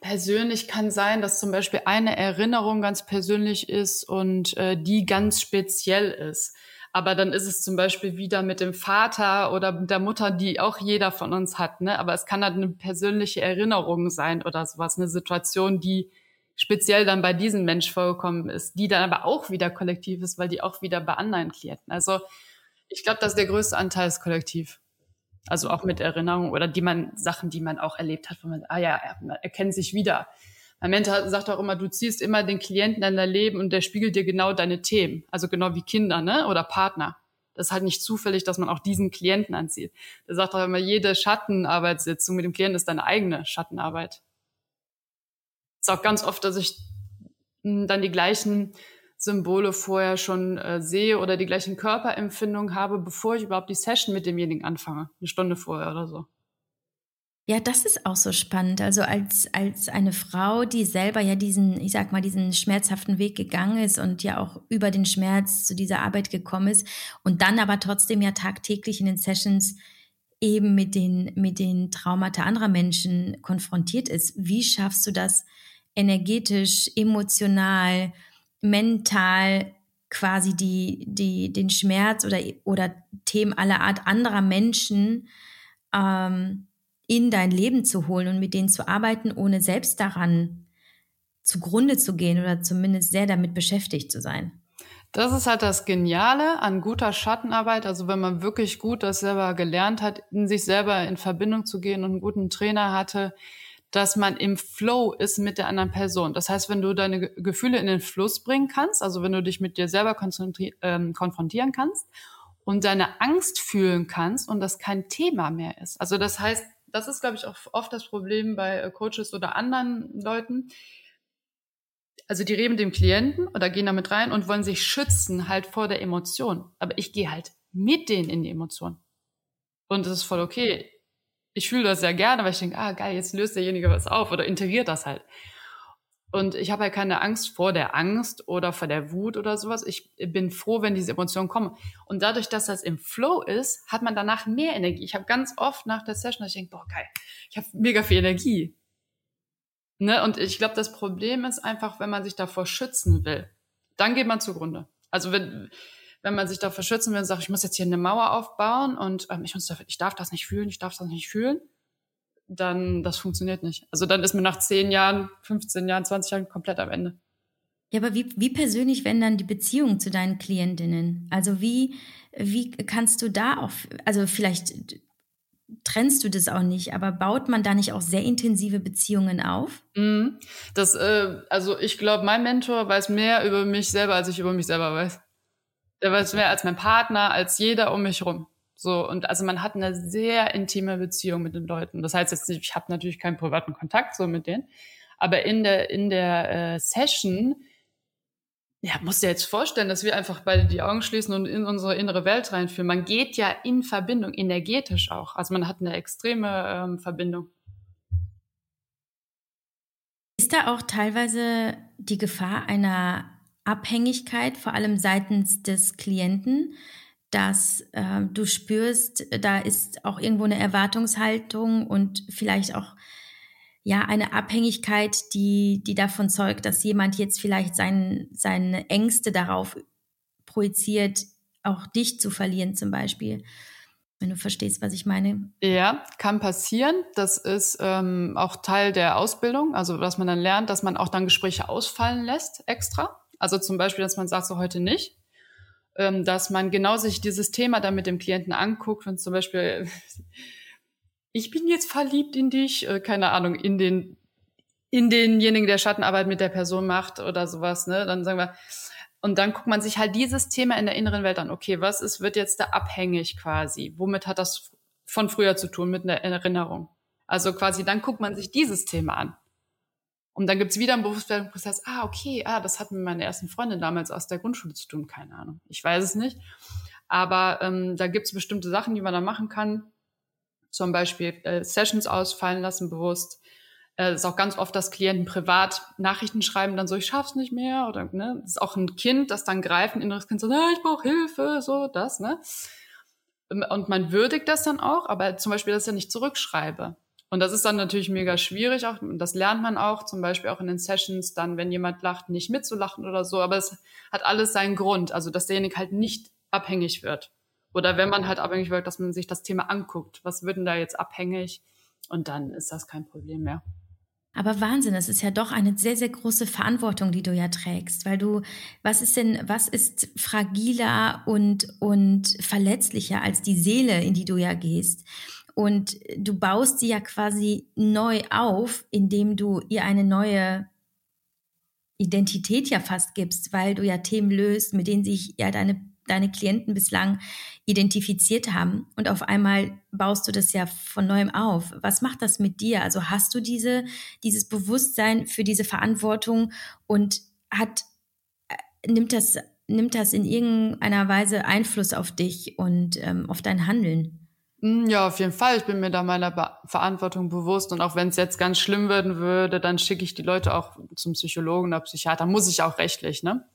S2: Persönlich kann sein, dass zum Beispiel eine Erinnerung ganz persönlich ist und äh, die ganz speziell ist. Aber dann ist es zum Beispiel wieder mit dem Vater oder der Mutter, die auch jeder von uns hat. Ne? Aber es kann halt eine persönliche Erinnerung sein oder sowas, eine Situation, die speziell dann bei diesem Mensch vorgekommen ist, die dann aber auch wieder kollektiv ist, weil die auch wieder bei anderen Klienten. Also ich glaube, dass der größte Anteil ist kollektiv. Also auch mit Erinnerungen oder die man, Sachen, die man auch erlebt hat, wo man, ah ja, man erkennt sich wieder. Mein Mentor sagt auch immer, du ziehst immer den Klienten in dein Leben und der spiegelt dir genau deine Themen. Also genau wie Kinder, ne? Oder Partner. Das ist halt nicht zufällig, dass man auch diesen Klienten anzieht. Der sagt auch immer, jede Schattenarbeitssitzung mit dem Klienten ist deine eigene Schattenarbeit. Ist auch ganz oft, dass ich hm, dann die gleichen Symbole vorher schon äh, sehe oder die gleichen Körperempfindungen habe, bevor ich überhaupt die Session mit demjenigen anfange. Eine Stunde vorher oder so.
S1: Ja, das ist auch so spannend. Also als, als eine Frau, die selber ja diesen, ich sag mal, diesen schmerzhaften Weg gegangen ist und ja auch über den Schmerz zu dieser Arbeit gekommen ist und dann aber trotzdem ja tagtäglich in den Sessions eben mit den, mit den Traumata anderer Menschen konfrontiert ist. Wie schaffst du das energetisch, emotional, mental quasi die, die, den Schmerz oder, oder Themen aller Art anderer Menschen ähm, in dein Leben zu holen und mit denen zu arbeiten, ohne selbst daran zugrunde zu gehen oder zumindest sehr damit beschäftigt zu sein.
S2: Das ist halt das Geniale an guter Schattenarbeit. Also wenn man wirklich gut das selber gelernt hat, in sich selber in Verbindung zu gehen und einen guten Trainer hatte, dass man im Flow ist mit der anderen Person. Das heißt, wenn du deine Gefühle in den Fluss bringen kannst, also wenn du dich mit dir selber ähm, konfrontieren kannst und deine Angst fühlen kannst und das kein Thema mehr ist. Also das heißt, das ist, glaube ich, auch oft das Problem bei äh, Coaches oder anderen Leuten. Also die reden mit dem Klienten oder gehen damit rein und wollen sich schützen halt vor der Emotion. Aber ich gehe halt mit denen in die Emotion. Und das ist voll okay ich fühle das sehr gerne, weil ich denke, ah geil, jetzt löst derjenige was auf oder integriert das halt. Und ich habe halt keine Angst vor der Angst oder vor der Wut oder sowas. Ich bin froh, wenn diese Emotionen kommen. Und dadurch, dass das im Flow ist, hat man danach mehr Energie. Ich habe ganz oft nach der Session, dass ich denke, boah, geil, ich habe mega viel Energie. Ne? Und ich glaube, das Problem ist einfach, wenn man sich davor schützen will, dann geht man zugrunde. Also wenn, wenn man sich davor schützen will und sagt, ich muss jetzt hier eine Mauer aufbauen und ähm, ich, muss, ich darf das nicht fühlen, ich darf das nicht fühlen, dann das funktioniert nicht. Also dann ist man nach 10 Jahren, 15 Jahren, 20 Jahren komplett am Ende.
S1: Ja, aber wie, wie persönlich werden dann die Beziehungen zu deinen Klientinnen? Also wie, wie kannst du da auch, also vielleicht trennst du das auch nicht, aber baut man da nicht auch sehr intensive Beziehungen auf?
S2: Mm, das, äh, also ich glaube, mein Mentor weiß mehr über mich selber, als ich über mich selber weiß. Der weiß mehr als mein Partner, als jeder um mich rum. So, und also man hat eine sehr intime Beziehung mit den Leuten. Das heißt jetzt ich habe natürlich keinen privaten Kontakt so mit denen, aber in der, in der äh, Session, ja, musst dir jetzt vorstellen, dass wir einfach beide die Augen schließen und in unsere innere Welt reinführen. Man geht ja in Verbindung, energetisch auch. Also man hat eine extreme ähm, Verbindung.
S1: Ist da auch teilweise die Gefahr einer Abhängigkeit, vor allem seitens des Klienten, dass äh, du spürst, da ist auch irgendwo eine Erwartungshaltung und vielleicht auch ja eine Abhängigkeit, die die davon zeugt, dass jemand jetzt vielleicht sein, seine Ängste darauf projiziert, auch dich zu verlieren zum Beispiel. Wenn du verstehst, was ich meine.
S2: Ja, kann passieren. Das ist ähm, auch Teil der Ausbildung, also dass man dann lernt, dass man auch dann Gespräche ausfallen lässt extra also zum Beispiel, dass man sagt, so heute nicht. Ähm, dass man genau sich dieses Thema dann mit dem Klienten anguckt, wenn zum Beispiel, [LAUGHS] ich bin jetzt verliebt in dich, äh, keine Ahnung, in den, in denjenigen, der Schattenarbeit mit der Person macht oder sowas, ne, dann sagen wir, und dann guckt man sich halt dieses Thema in der inneren Welt an. Okay, was ist, wird jetzt da abhängig quasi? Womit hat das von früher zu tun mit einer Erinnerung? Also quasi, dann guckt man sich dieses Thema an. Und dann gibt's wieder einen Berufsbildungsprozess. Ah, okay, ah, das hat mit meiner ersten Freundin damals aus der Grundschule zu tun. Keine Ahnung. Ich weiß es nicht. Aber ähm, da gibt's bestimmte Sachen, die man da machen kann. Zum Beispiel äh, Sessions ausfallen lassen bewusst. Äh, ist auch ganz oft, dass Klienten privat Nachrichten schreiben, dann so, ich schaff's nicht mehr. Oder ne, das ist auch ein Kind, das dann greift, ein inneres Kind so, ah, ich brauche Hilfe, so, das, ne? Und man würdigt das dann auch, aber zum Beispiel, dass ich ja nicht zurückschreibe. Und das ist dann natürlich mega schwierig, auch, und das lernt man auch, zum Beispiel auch in den Sessions, dann, wenn jemand lacht, nicht mitzulachen oder so, aber es hat alles seinen Grund, also dass derjenige halt nicht abhängig wird. Oder wenn man halt abhängig wird, dass man sich das Thema anguckt. Was wird denn da jetzt abhängig? Und dann ist das kein Problem mehr.
S1: Aber Wahnsinn, das ist ja doch eine sehr, sehr große Verantwortung, die du ja trägst, weil du, was ist denn, was ist fragiler und, und verletzlicher als die Seele, in die du ja gehst? Und du baust sie ja quasi neu auf, indem du ihr eine neue Identität ja fast gibst, weil du ja Themen löst, mit denen sich ja deine deine Klienten bislang identifiziert haben und auf einmal baust du das ja von neuem auf. Was macht das mit dir? Also hast du diese, dieses Bewusstsein für diese Verantwortung und hat, äh, nimmt das, nimmt das in irgendeiner Weise Einfluss auf dich und ähm, auf dein Handeln?
S2: Hm, ja, auf jeden Fall. Ich bin mir da meiner Be Verantwortung bewusst. Und auch wenn es jetzt ganz schlimm werden würde, dann schicke ich die Leute auch zum Psychologen oder Psychiater. Muss ich auch rechtlich, ne?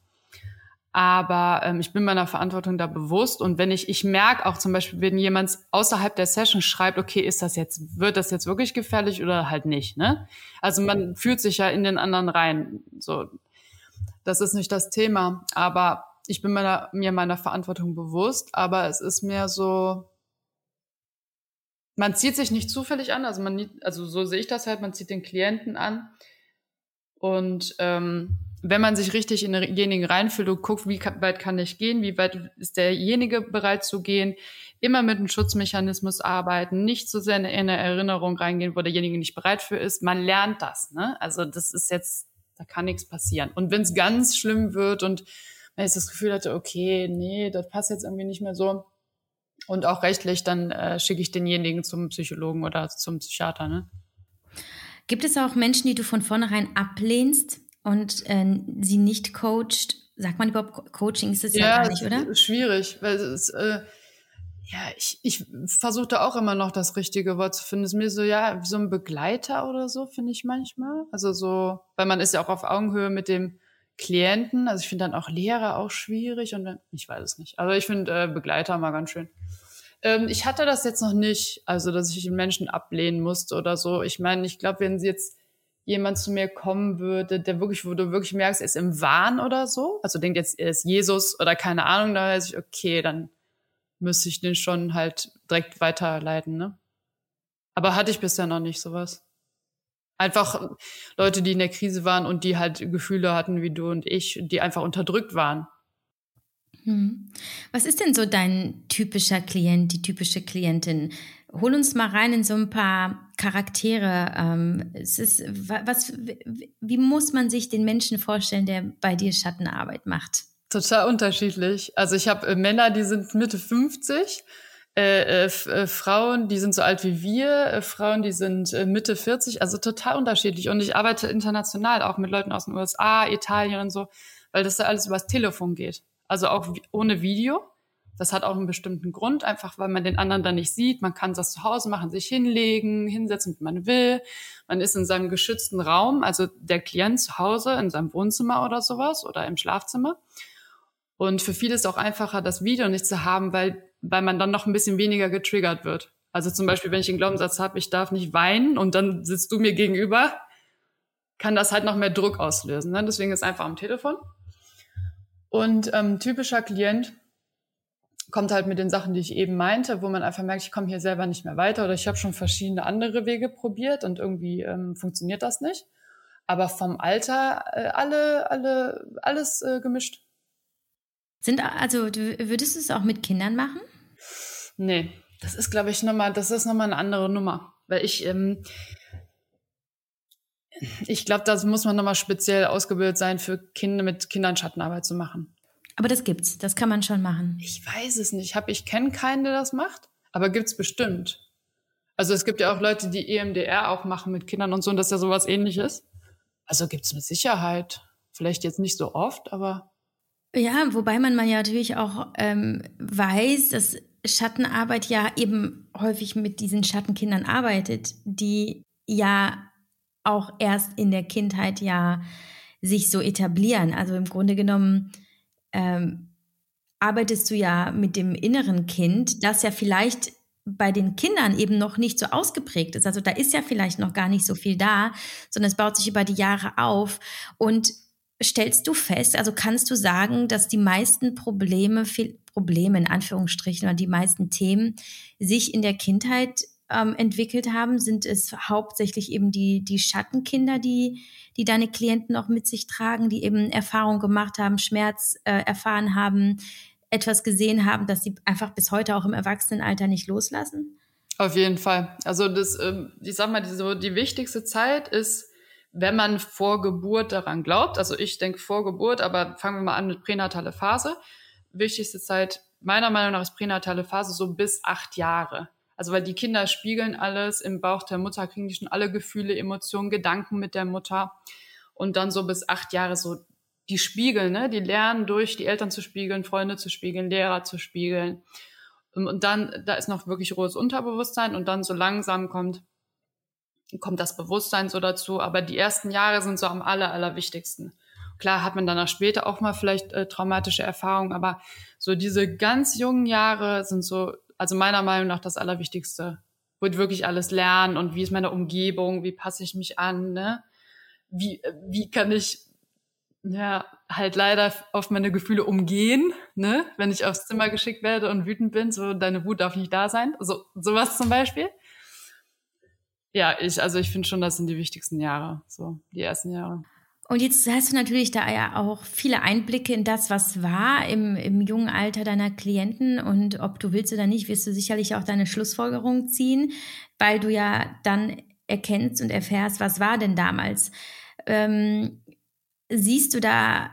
S2: Aber ähm, ich bin meiner Verantwortung da bewusst. Und wenn ich, ich merke auch zum Beispiel, wenn jemand außerhalb der Session schreibt, okay, ist das jetzt, wird das jetzt wirklich gefährlich oder halt nicht, ne? Also man fühlt sich ja in den anderen rein. So, das ist nicht das Thema. Aber ich bin meiner, mir meiner Verantwortung bewusst, aber es ist mehr so, man zieht sich nicht zufällig an, also man, also so sehe ich das halt, man zieht den Klienten an und ähm, wenn man sich richtig in denjenigen reinfühlt und guckt, wie weit kann ich gehen, wie weit ist derjenige bereit zu gehen, immer mit einem Schutzmechanismus arbeiten, nicht so sehr in eine Erinnerung reingehen, wo derjenige nicht bereit für ist. Man lernt das. Ne? Also das ist jetzt, da kann nichts passieren. Und wenn es ganz schlimm wird und man jetzt das Gefühl hatte, okay, nee, das passt jetzt irgendwie nicht mehr so, und auch rechtlich, dann äh, schicke ich denjenigen zum Psychologen oder zum Psychiater. Ne?
S1: Gibt es auch Menschen, die du von vornherein ablehnst, und äh, sie nicht coacht, sagt man überhaupt Coaching ist es ja, ja gar nicht, oder?
S2: Ist schwierig, weil es äh, ja, ich, ich versuche auch immer noch das richtige Wort zu finden. Es ist mir so, ja, wie so ein Begleiter oder so, finde ich manchmal. Also so, weil man ist ja auch auf Augenhöhe mit dem Klienten. Also ich finde dann auch Lehrer auch schwierig und ich weiß es nicht. Aber ich finde äh, Begleiter mal ganz schön. Ähm, ich hatte das jetzt noch nicht, also dass ich den Menschen ablehnen musste oder so. Ich meine, ich glaube, wenn jetzt jemand zu mir kommen würde, der wirklich, wo du wirklich merkst, er ist im Wahn oder so, also denkt jetzt, er ist Jesus oder keine Ahnung, da weiß ich, okay, dann müsste ich den schon halt direkt weiterleiten, ne? Aber hatte ich bisher noch nicht sowas. Einfach Leute, die in der Krise waren und die halt Gefühle hatten wie du und ich, die einfach unterdrückt waren.
S1: Hm. Was ist denn so dein typischer Klient, die typische Klientin? Hol uns mal rein in so ein paar Charaktere. Ähm, es ist, was, wie muss man sich den Menschen vorstellen, der bei dir Schattenarbeit macht?
S2: Total unterschiedlich. Also ich habe äh, Männer, die sind Mitte 50, äh, äh, äh, Frauen, die sind so alt wie wir, äh, Frauen, die sind äh, Mitte 40, also total unterschiedlich. Und ich arbeite international auch mit Leuten aus den USA, Italien und so, weil das ja alles übers Telefon geht. Also auch ohne Video. Das hat auch einen bestimmten Grund, einfach weil man den anderen dann nicht sieht. Man kann das zu Hause machen, sich hinlegen, hinsetzen, wie man will. Man ist in seinem geschützten Raum, also der Klient zu Hause in seinem Wohnzimmer oder sowas oder im Schlafzimmer. Und für viele ist es auch einfacher, das Video nicht zu haben, weil, weil man dann noch ein bisschen weniger getriggert wird. Also zum Beispiel, wenn ich einen Glaubenssatz habe, ich darf nicht weinen und dann sitzt du mir gegenüber, kann das halt noch mehr Druck auslösen. Ne? Deswegen ist einfach am Telefon. Und ähm, typischer Klient kommt halt mit den Sachen, die ich eben meinte, wo man einfach merkt, ich komme hier selber nicht mehr weiter oder ich habe schon verschiedene andere Wege probiert und irgendwie ähm, funktioniert das nicht. Aber vom Alter äh, alle, alle, alles äh, gemischt.
S1: Sind also würdest du es auch mit Kindern machen?
S2: Nee, das ist, glaube ich, nochmal, das ist nochmal eine andere Nummer. Weil ich, ähm, ich glaube, da muss man nochmal speziell ausgebildet sein, für Kinder mit Kindern Schattenarbeit zu machen.
S1: Aber das gibt's, das kann man schon machen.
S2: Ich weiß es nicht. Hab, ich kenne keinen, der das macht, aber gibt's bestimmt. Also es gibt ja auch Leute, die EMDR auch machen mit Kindern und so, und das ist ja sowas ähnliches. Also gibt's mit Sicherheit. Vielleicht jetzt nicht so oft, aber.
S1: Ja, wobei man, man ja natürlich auch ähm, weiß, dass Schattenarbeit ja eben häufig mit diesen Schattenkindern arbeitet, die ja auch erst in der Kindheit ja sich so etablieren. Also im Grunde genommen ähm, arbeitest du ja mit dem inneren Kind, das ja vielleicht bei den Kindern eben noch nicht so ausgeprägt ist. Also da ist ja vielleicht noch gar nicht so viel da, sondern es baut sich über die Jahre auf. Und stellst du fest, also kannst du sagen, dass die meisten Probleme Probleme in Anführungsstrichen oder die meisten Themen sich in der Kindheit ähm, entwickelt haben, sind es hauptsächlich eben die, die Schattenkinder, die, die deine Klienten auch mit sich tragen, die eben Erfahrung gemacht haben, Schmerz äh, erfahren haben, etwas gesehen haben, dass sie einfach bis heute auch im Erwachsenenalter nicht loslassen?
S2: Auf jeden Fall. Also das, ähm, ich sag mal, so die wichtigste Zeit ist, wenn man vor Geburt daran glaubt. Also ich denke vor Geburt, aber fangen wir mal an mit pränatale Phase. Wichtigste Zeit meiner Meinung nach ist pränatale Phase so bis acht Jahre. Also weil die Kinder spiegeln alles im Bauch der Mutter, kriegen die schon alle Gefühle, Emotionen, Gedanken mit der Mutter. Und dann so bis acht Jahre so die spiegeln, ne? Die lernen durch die Eltern zu spiegeln, Freunde zu spiegeln, Lehrer zu spiegeln. Und dann, da ist noch wirklich rohes Unterbewusstsein und dann so langsam kommt, kommt das Bewusstsein so dazu. Aber die ersten Jahre sind so am aller, allerwichtigsten. Klar hat man danach später auch mal vielleicht äh, traumatische Erfahrungen, aber so diese ganz jungen Jahre sind so also meiner Meinung nach das Allerwichtigste. Wird wirklich alles lernen und wie ist meine Umgebung, wie passe ich mich an, ne? Wie, wie kann ich ja halt leider auf meine Gefühle umgehen, ne? Wenn ich aufs Zimmer geschickt werde und wütend bin, so deine Wut darf nicht da sein. So sowas zum Beispiel. Ja, ich, also ich finde schon, das sind die wichtigsten Jahre, so die ersten Jahre.
S1: Und jetzt hast du natürlich da ja auch viele Einblicke in das, was war im, im jungen Alter deiner Klienten. Und ob du willst oder nicht, wirst du sicherlich auch deine Schlussfolgerung ziehen, weil du ja dann erkennst und erfährst, was war denn damals. Ähm, siehst du da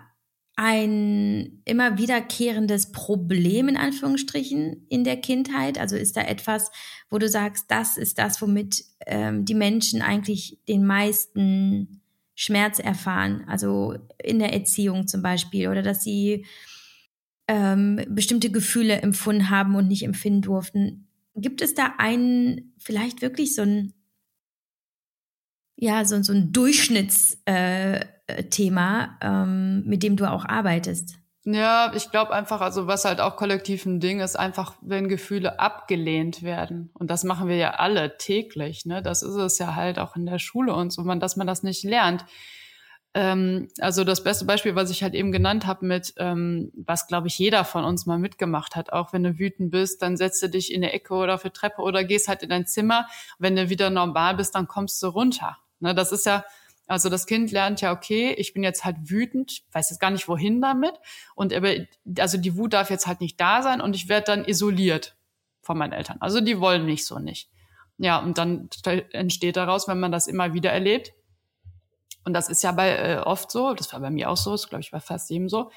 S1: ein immer wiederkehrendes Problem in Anführungsstrichen in der Kindheit? Also ist da etwas, wo du sagst, das ist das, womit ähm, die Menschen eigentlich den meisten Schmerz erfahren, also in der Erziehung zum Beispiel, oder dass sie ähm, bestimmte Gefühle empfunden haben und nicht empfinden durften. Gibt es da einen, vielleicht wirklich so ein, ja, so, so ein Durchschnittsthema, äh, ähm, mit dem du auch arbeitest?
S2: Ja, ich glaube einfach, also was halt auch kollektiv ein Ding ist, einfach, wenn Gefühle abgelehnt werden. Und das machen wir ja alle täglich, ne? Das ist es ja halt auch in der Schule und so, dass man das nicht lernt. Ähm, also das beste Beispiel, was ich halt eben genannt habe, mit ähm, was, glaube ich, jeder von uns mal mitgemacht hat, auch wenn du wütend bist, dann setzt du dich in eine Ecke oder auf die Treppe oder gehst halt in dein Zimmer. Wenn du wieder normal bist, dann kommst du runter. Ne? Das ist ja also das Kind lernt ja, okay, ich bin jetzt halt wütend, weiß jetzt gar nicht wohin damit. Und aber, also die Wut darf jetzt halt nicht da sein und ich werde dann isoliert von meinen Eltern. Also die wollen mich so nicht. Ja, und dann entsteht daraus, wenn man das immer wieder erlebt. Und das ist ja bei äh, oft so, das war bei mir auch so, das glaube ich bei fast jedem so,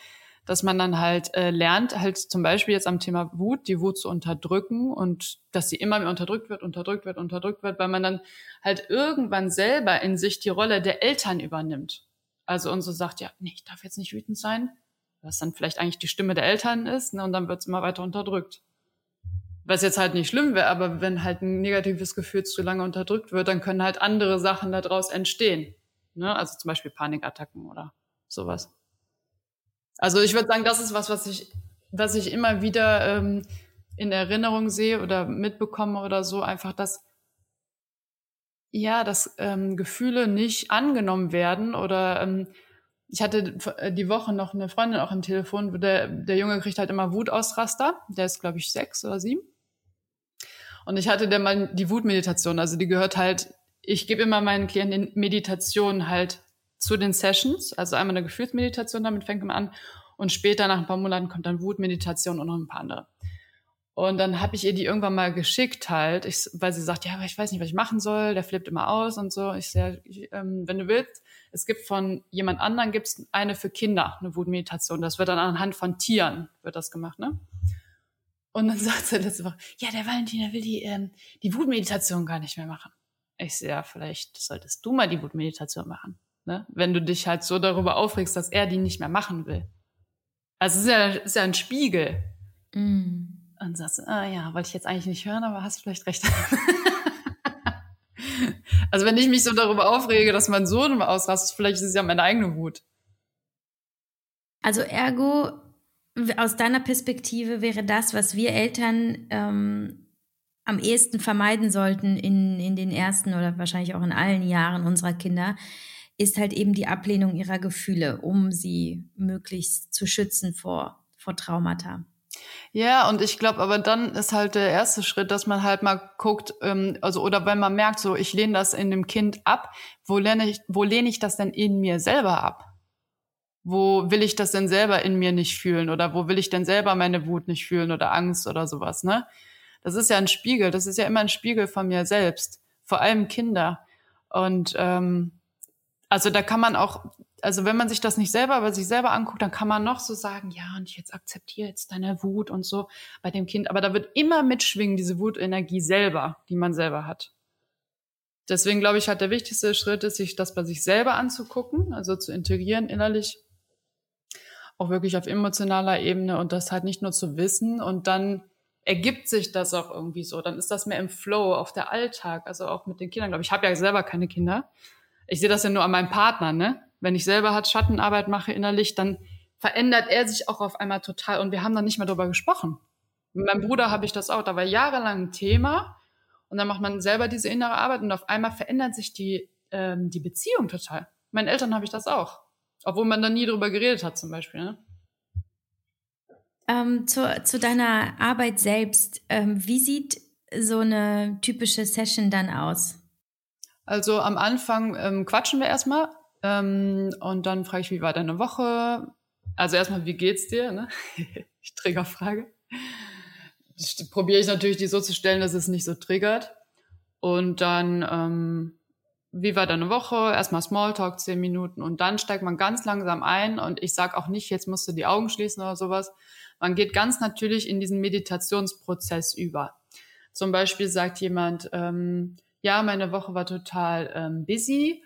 S2: dass man dann halt äh, lernt, halt zum Beispiel jetzt am Thema Wut, die Wut zu unterdrücken und dass sie immer mehr unterdrückt wird, unterdrückt wird, unterdrückt wird, weil man dann halt irgendwann selber in sich die Rolle der Eltern übernimmt. Also und so sagt, ja, nee, ich darf jetzt nicht wütend sein, was dann vielleicht eigentlich die Stimme der Eltern ist, ne, und dann wird es immer weiter unterdrückt. Was jetzt halt nicht schlimm wäre, aber wenn halt ein negatives Gefühl zu lange unterdrückt wird, dann können halt andere Sachen daraus entstehen. Ne? Also zum Beispiel Panikattacken oder sowas. Also ich würde sagen, das ist was, was ich, was ich immer wieder ähm, in Erinnerung sehe oder mitbekomme oder so, einfach, dass ja, dass ähm, Gefühle nicht angenommen werden oder ähm, ich hatte äh, die Woche noch eine Freundin auch im Telefon, der, der Junge kriegt halt immer Wutausraster, der ist glaube ich sechs oder sieben. Und ich hatte der mal die Wutmeditation, also die gehört halt, ich gebe immer meinen Klienten Meditation halt zu den Sessions, also einmal eine Gefühlsmeditation, damit fängt man an und später nach ein paar Monaten kommt dann Wutmeditation und noch ein paar andere. Und dann habe ich ihr die irgendwann mal geschickt halt, ich, weil sie sagt, ja, aber ich weiß nicht, was ich machen soll, der flippt immer aus und so. Ich sage, ähm, wenn du willst, es gibt von jemand anderen gibt's eine für Kinder, eine Wutmeditation. Das wird dann anhand von Tieren wird das gemacht, ne? Und dann [LAUGHS] sagt sie letzte Woche, ja, der Valentin, der will die, ähm, die Wutmeditation gar nicht mehr machen. Ich sehe, ja, vielleicht solltest du mal die Wutmeditation machen ne? wenn du dich halt so darüber aufregst, dass er die nicht mehr machen will. Also es ist ja, ist ja ein Spiegel. Mm. Und sagst du, ah ja, wollte ich jetzt eigentlich nicht hören, aber hast vielleicht recht. [LAUGHS] also wenn ich mich so darüber aufrege, dass mein Sohn ausrastet, vielleicht ist es ja meine eigene Wut.
S1: Also ergo, aus deiner Perspektive wäre das, was wir Eltern ähm, am ehesten vermeiden sollten in, in den ersten oder wahrscheinlich auch in allen Jahren unserer Kinder, ist halt eben die Ablehnung ihrer Gefühle, um sie möglichst zu schützen vor, vor Traumata.
S2: Ja, und ich glaube, aber dann ist halt der erste Schritt, dass man halt mal guckt, ähm, also oder wenn man merkt, so ich lehne das in dem Kind ab, wo lehne ich, wo lehne ich das denn in mir selber ab? Wo will ich das denn selber in mir nicht fühlen oder wo will ich denn selber meine Wut nicht fühlen oder Angst oder sowas, ne? Das ist ja ein Spiegel, das ist ja immer ein Spiegel von mir selbst, vor allem Kinder. Und ähm, also da kann man auch, also wenn man sich das nicht selber bei sich selber anguckt, dann kann man noch so sagen, ja, und ich jetzt akzeptiere jetzt deine Wut und so bei dem Kind. Aber da wird immer mitschwingen, diese Wutenergie selber, die man selber hat. Deswegen glaube ich, hat der wichtigste Schritt ist, sich das bei sich selber anzugucken, also zu integrieren innerlich, auch wirklich auf emotionaler Ebene und das halt nicht nur zu wissen und dann ergibt sich das auch irgendwie so. Dann ist das mehr im Flow, auf der Alltag, also auch mit den Kindern. Glaube ich, ich habe ja selber keine Kinder ich sehe das ja nur an meinem Partner, ne? Wenn ich selber halt Schattenarbeit mache innerlich, dann verändert er sich auch auf einmal total und wir haben dann nicht mehr darüber gesprochen. Mit meinem Bruder habe ich das auch, da war jahrelang ein Thema und dann macht man selber diese innere Arbeit und auf einmal verändert sich die, ähm, die Beziehung total. Meinen Eltern habe ich das auch, obwohl man da nie drüber geredet hat zum Beispiel. Ne?
S1: Ähm, zu, zu deiner Arbeit selbst, ähm, wie sieht so eine typische Session dann aus?
S2: Also am Anfang ähm, quatschen wir erstmal ähm, und dann frage ich, wie war deine Woche? Also erstmal, wie geht's dir? Ne? [LAUGHS] ich Triggerfrage. Probiere ich natürlich, die so zu stellen, dass es nicht so triggert. Und dann, ähm, wie war deine Woche? Erstmal Smalltalk, zehn Minuten und dann steigt man ganz langsam ein und ich sage auch nicht, jetzt musst du die Augen schließen oder sowas. Man geht ganz natürlich in diesen Meditationsprozess über. Zum Beispiel sagt jemand, ähm, ja, meine Woche war total ähm, busy.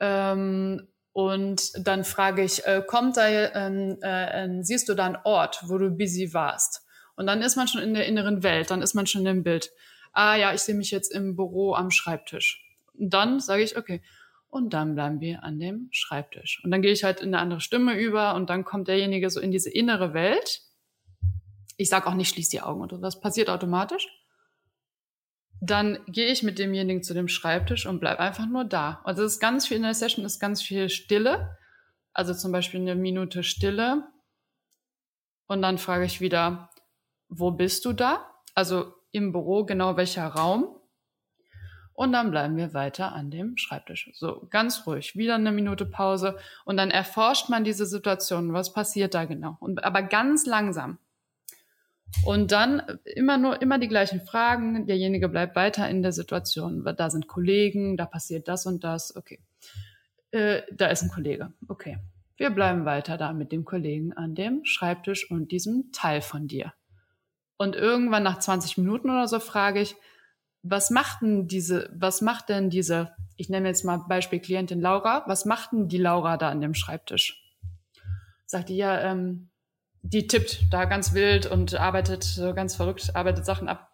S2: Ähm, und dann frage ich, äh, kommt da, ähm, äh, äh, siehst du da einen Ort, wo du busy warst? Und dann ist man schon in der inneren Welt, dann ist man schon im Bild. Ah ja, ich sehe mich jetzt im Büro am Schreibtisch. Und dann sage ich, okay, und dann bleiben wir an dem Schreibtisch. Und dann gehe ich halt in eine andere Stimme über und dann kommt derjenige so in diese innere Welt. Ich sage auch nicht, schließ die Augen oder das passiert automatisch dann gehe ich mit demjenigen zu dem Schreibtisch und bleib einfach nur da. Also es ist ganz viel in der Session, ist ganz viel Stille. Also zum Beispiel eine Minute Stille. Und dann frage ich wieder, wo bist du da? Also im Büro, genau welcher Raum? Und dann bleiben wir weiter an dem Schreibtisch. So, ganz ruhig. Wieder eine Minute Pause. Und dann erforscht man diese Situation. Was passiert da genau? Und, aber ganz langsam. Und dann immer nur, immer die gleichen Fragen. Derjenige bleibt weiter in der Situation. Da sind Kollegen, da passiert das und das. Okay. Äh, da ist ein Kollege. Okay. Wir bleiben weiter da mit dem Kollegen an dem Schreibtisch und diesem Teil von dir. Und irgendwann nach 20 Minuten oder so frage ich, was macht denn diese, was macht denn diese, ich nenne jetzt mal Beispiel Klientin Laura, was macht denn die Laura da an dem Schreibtisch? Sagt die, ja, ähm, die tippt da ganz wild und arbeitet so ganz verrückt, arbeitet Sachen ab.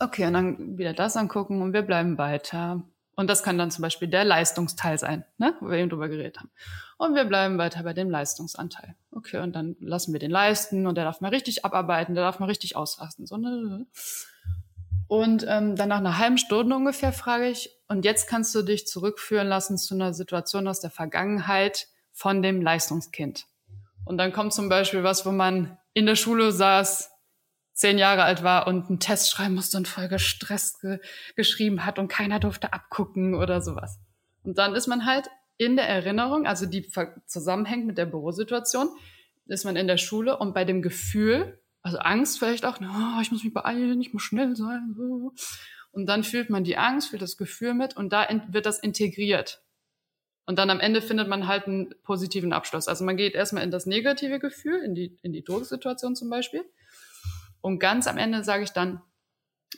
S2: Okay, und dann wieder das angucken und wir bleiben weiter. Und das kann dann zum Beispiel der Leistungsteil sein, ne, wo wir eben drüber geredet haben. Und wir bleiben weiter bei dem Leistungsanteil. Okay, und dann lassen wir den leisten und der darf mal richtig abarbeiten, der darf mal richtig ausrasten. So, ne? Und ähm, dann nach einer halben Stunde ungefähr frage ich, und jetzt kannst du dich zurückführen lassen zu einer Situation aus der Vergangenheit von dem Leistungskind. Und dann kommt zum Beispiel was, wo man in der Schule saß, zehn Jahre alt war und einen Test schreiben musste und voll gestresst ge geschrieben hat und keiner durfte abgucken oder sowas. Und dann ist man halt in der Erinnerung, also die zusammenhängt mit der Bürosituation, ist man in der Schule und bei dem Gefühl, also Angst vielleicht auch, oh, ich muss mich beeilen, ich muss schnell sein. Und dann fühlt man die Angst, fühlt das Gefühl mit und da wird das integriert. Und dann am Ende findet man halt einen positiven Abschluss. Also man geht erstmal in das negative Gefühl, in die, in die Drucksituation zum Beispiel. Und ganz am Ende sage ich dann,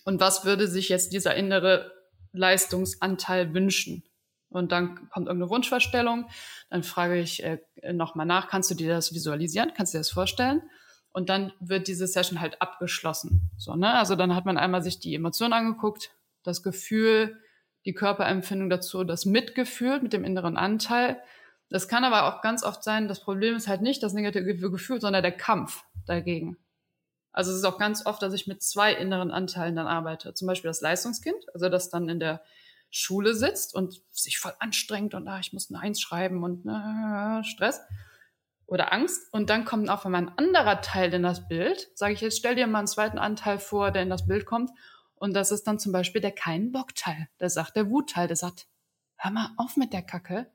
S2: und was würde sich jetzt dieser innere Leistungsanteil wünschen? Und dann kommt irgendeine Wunschvorstellung. Dann frage ich äh, nochmal nach, kannst du dir das visualisieren? Kannst du dir das vorstellen? Und dann wird diese Session halt abgeschlossen. So, ne? Also dann hat man einmal sich die Emotion angeguckt, das Gefühl, die Körperempfindung dazu, das Mitgefühl mit dem inneren Anteil. Das kann aber auch ganz oft sein, das Problem ist halt nicht das negative Gefühl, sondern der Kampf dagegen. Also es ist auch ganz oft, dass ich mit zwei inneren Anteilen dann arbeite. Zum Beispiel das Leistungskind, also das dann in der Schule sitzt und sich voll anstrengt und ah, ich muss eine Eins schreiben und äh, Stress. oder Angst. Und dann kommt auf einmal ein anderer Teil in das Bild. Sage ich jetzt, stell dir mal einen zweiten Anteil vor, der in das Bild kommt. Und das ist dann zum Beispiel der kein Bock-Teil. Der sagt, der Wut-Teil, der sagt, hör mal auf mit der Kacke,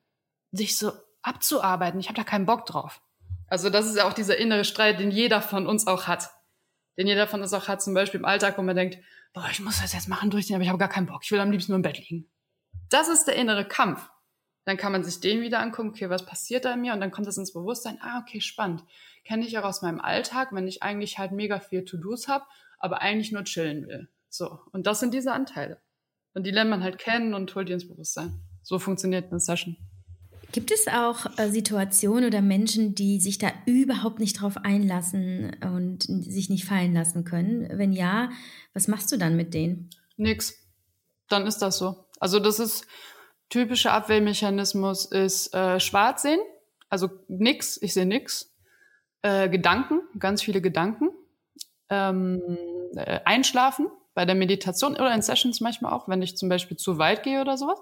S2: sich so abzuarbeiten. Ich habe da keinen Bock drauf. Also das ist ja auch dieser innere Streit, den jeder von uns auch hat. Den jeder von uns auch hat, zum Beispiel im Alltag, wo man denkt, boah, ich muss das jetzt machen, durchziehen, aber ich habe gar keinen Bock. Ich will am liebsten nur im Bett liegen. Das ist der innere Kampf. Dann kann man sich den wieder angucken, okay, was passiert da in mir? Und dann kommt das ins Bewusstsein, ah, okay, spannend. Kenne ich auch aus meinem Alltag, wenn ich eigentlich halt mega viel To-Dos habe, aber eigentlich nur chillen will. So, und das sind diese Anteile. Und die lernt man halt kennen und holt die ins Bewusstsein. So funktioniert eine Session.
S1: Gibt es auch äh, Situationen oder Menschen, die sich da überhaupt nicht drauf einlassen und sich nicht fallen lassen können? Wenn ja, was machst du dann mit denen?
S2: Nix. Dann ist das so. Also das ist typischer Abwehrmechanismus ist äh, schwarz sehen, also nix, ich sehe nix. Äh, Gedanken, ganz viele Gedanken. Ähm, äh, einschlafen bei der Meditation oder in Sessions manchmal auch, wenn ich zum Beispiel zu weit gehe oder sowas.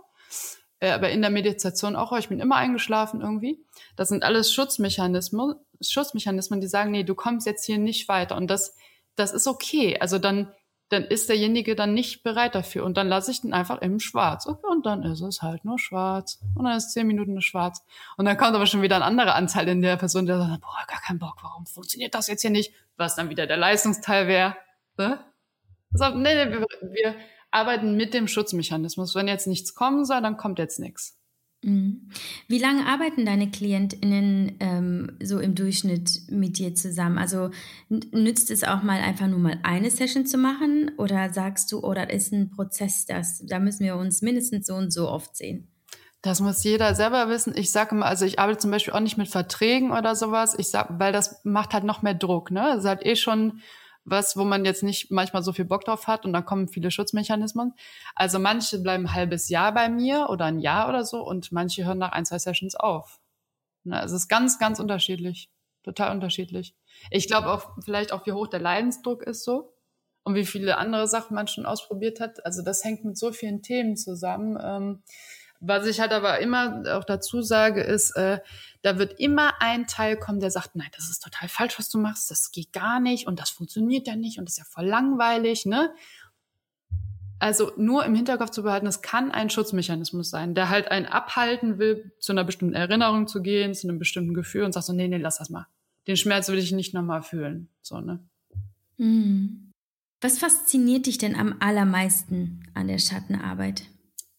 S2: Äh, aber in der Meditation auch, ich bin immer eingeschlafen irgendwie. Das sind alles Schutzmechanismen, Schutzmechanismen, die sagen, nee, du kommst jetzt hier nicht weiter. Und das, das ist okay. Also dann dann ist derjenige dann nicht bereit dafür. Und dann lasse ich den einfach im Schwarz. Okay, und dann ist es halt nur schwarz. Und dann ist zehn Minuten schwarz. Und dann kommt aber schon wieder ein anderer Anteil in der Person, der sagt, boah, gar keinen Bock, warum funktioniert das jetzt hier nicht? Was dann wieder der Leistungsteil wäre. Ne? Also, nee, nee, wir, wir arbeiten mit dem Schutzmechanismus. Wenn jetzt nichts kommen soll, dann kommt jetzt nichts.
S1: Mhm. Wie lange arbeiten deine KlientInnen ähm, so im Durchschnitt mit dir zusammen? Also nützt es auch mal einfach nur mal eine Session zu machen oder sagst du, oder oh, ist ein Prozess, das, da müssen wir uns mindestens so und so oft sehen?
S2: Das muss jeder selber wissen. Ich sage immer, also ich arbeite zum Beispiel auch nicht mit Verträgen oder sowas. Ich sag, weil das macht halt noch mehr Druck. Ne, das ist halt eh schon was, wo man jetzt nicht manchmal so viel Bock drauf hat und dann kommen viele Schutzmechanismen. Also manche bleiben ein halbes Jahr bei mir oder ein Jahr oder so und manche hören nach ein, zwei Sessions auf. Na, es ist ganz, ganz unterschiedlich. Total unterschiedlich. Ich glaube auch vielleicht auch, wie hoch der Leidensdruck ist so und wie viele andere Sachen man schon ausprobiert hat. Also das hängt mit so vielen Themen zusammen. Ähm, was ich halt aber immer auch dazu sage, ist, äh, da wird immer ein Teil kommen, der sagt, nein, das ist total falsch, was du machst, das geht gar nicht und das funktioniert ja nicht und das ist ja voll langweilig, ne? Also nur im Hinterkopf zu behalten, es kann ein Schutzmechanismus sein, der halt einen abhalten will, zu einer bestimmten Erinnerung zu gehen, zu einem bestimmten Gefühl und sagt so, nee, nee, lass das mal. Den Schmerz will ich nicht nochmal fühlen. So, ne?
S1: Mhm. Was fasziniert dich denn am allermeisten an der Schattenarbeit?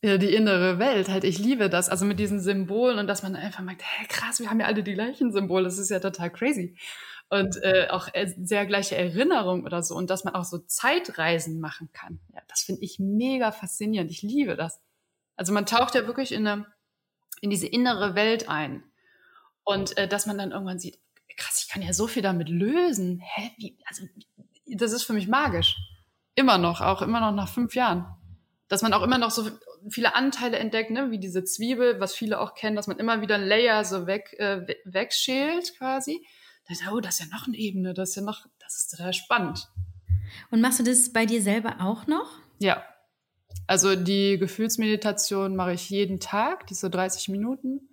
S2: Ja, die innere Welt, halt, ich liebe das. Also mit diesen Symbolen und dass man einfach merkt, hey, krass, wir haben ja alle die gleichen Symbole, das ist ja total crazy. Und äh, auch äh, sehr gleiche Erinnerung oder so. Und dass man auch so Zeitreisen machen kann. Ja, das finde ich mega faszinierend. Ich liebe das. Also man taucht ja wirklich in, eine, in diese innere Welt ein. Und äh, dass man dann irgendwann sieht, krass, ich kann ja so viel damit lösen. Hä? Wie? Also, das ist für mich magisch. Immer noch, auch immer noch nach fünf Jahren dass man auch immer noch so viele Anteile entdeckt, ne? wie diese Zwiebel, was viele auch kennen, dass man immer wieder ein Layer so weg, äh, wegschält quasi. Da ist, oh, das ist ja noch eine Ebene, das ist ja noch, das ist total spannend.
S1: Und machst du das bei dir selber auch noch?
S2: Ja. Also die Gefühlsmeditation mache ich jeden Tag, diese 30 Minuten.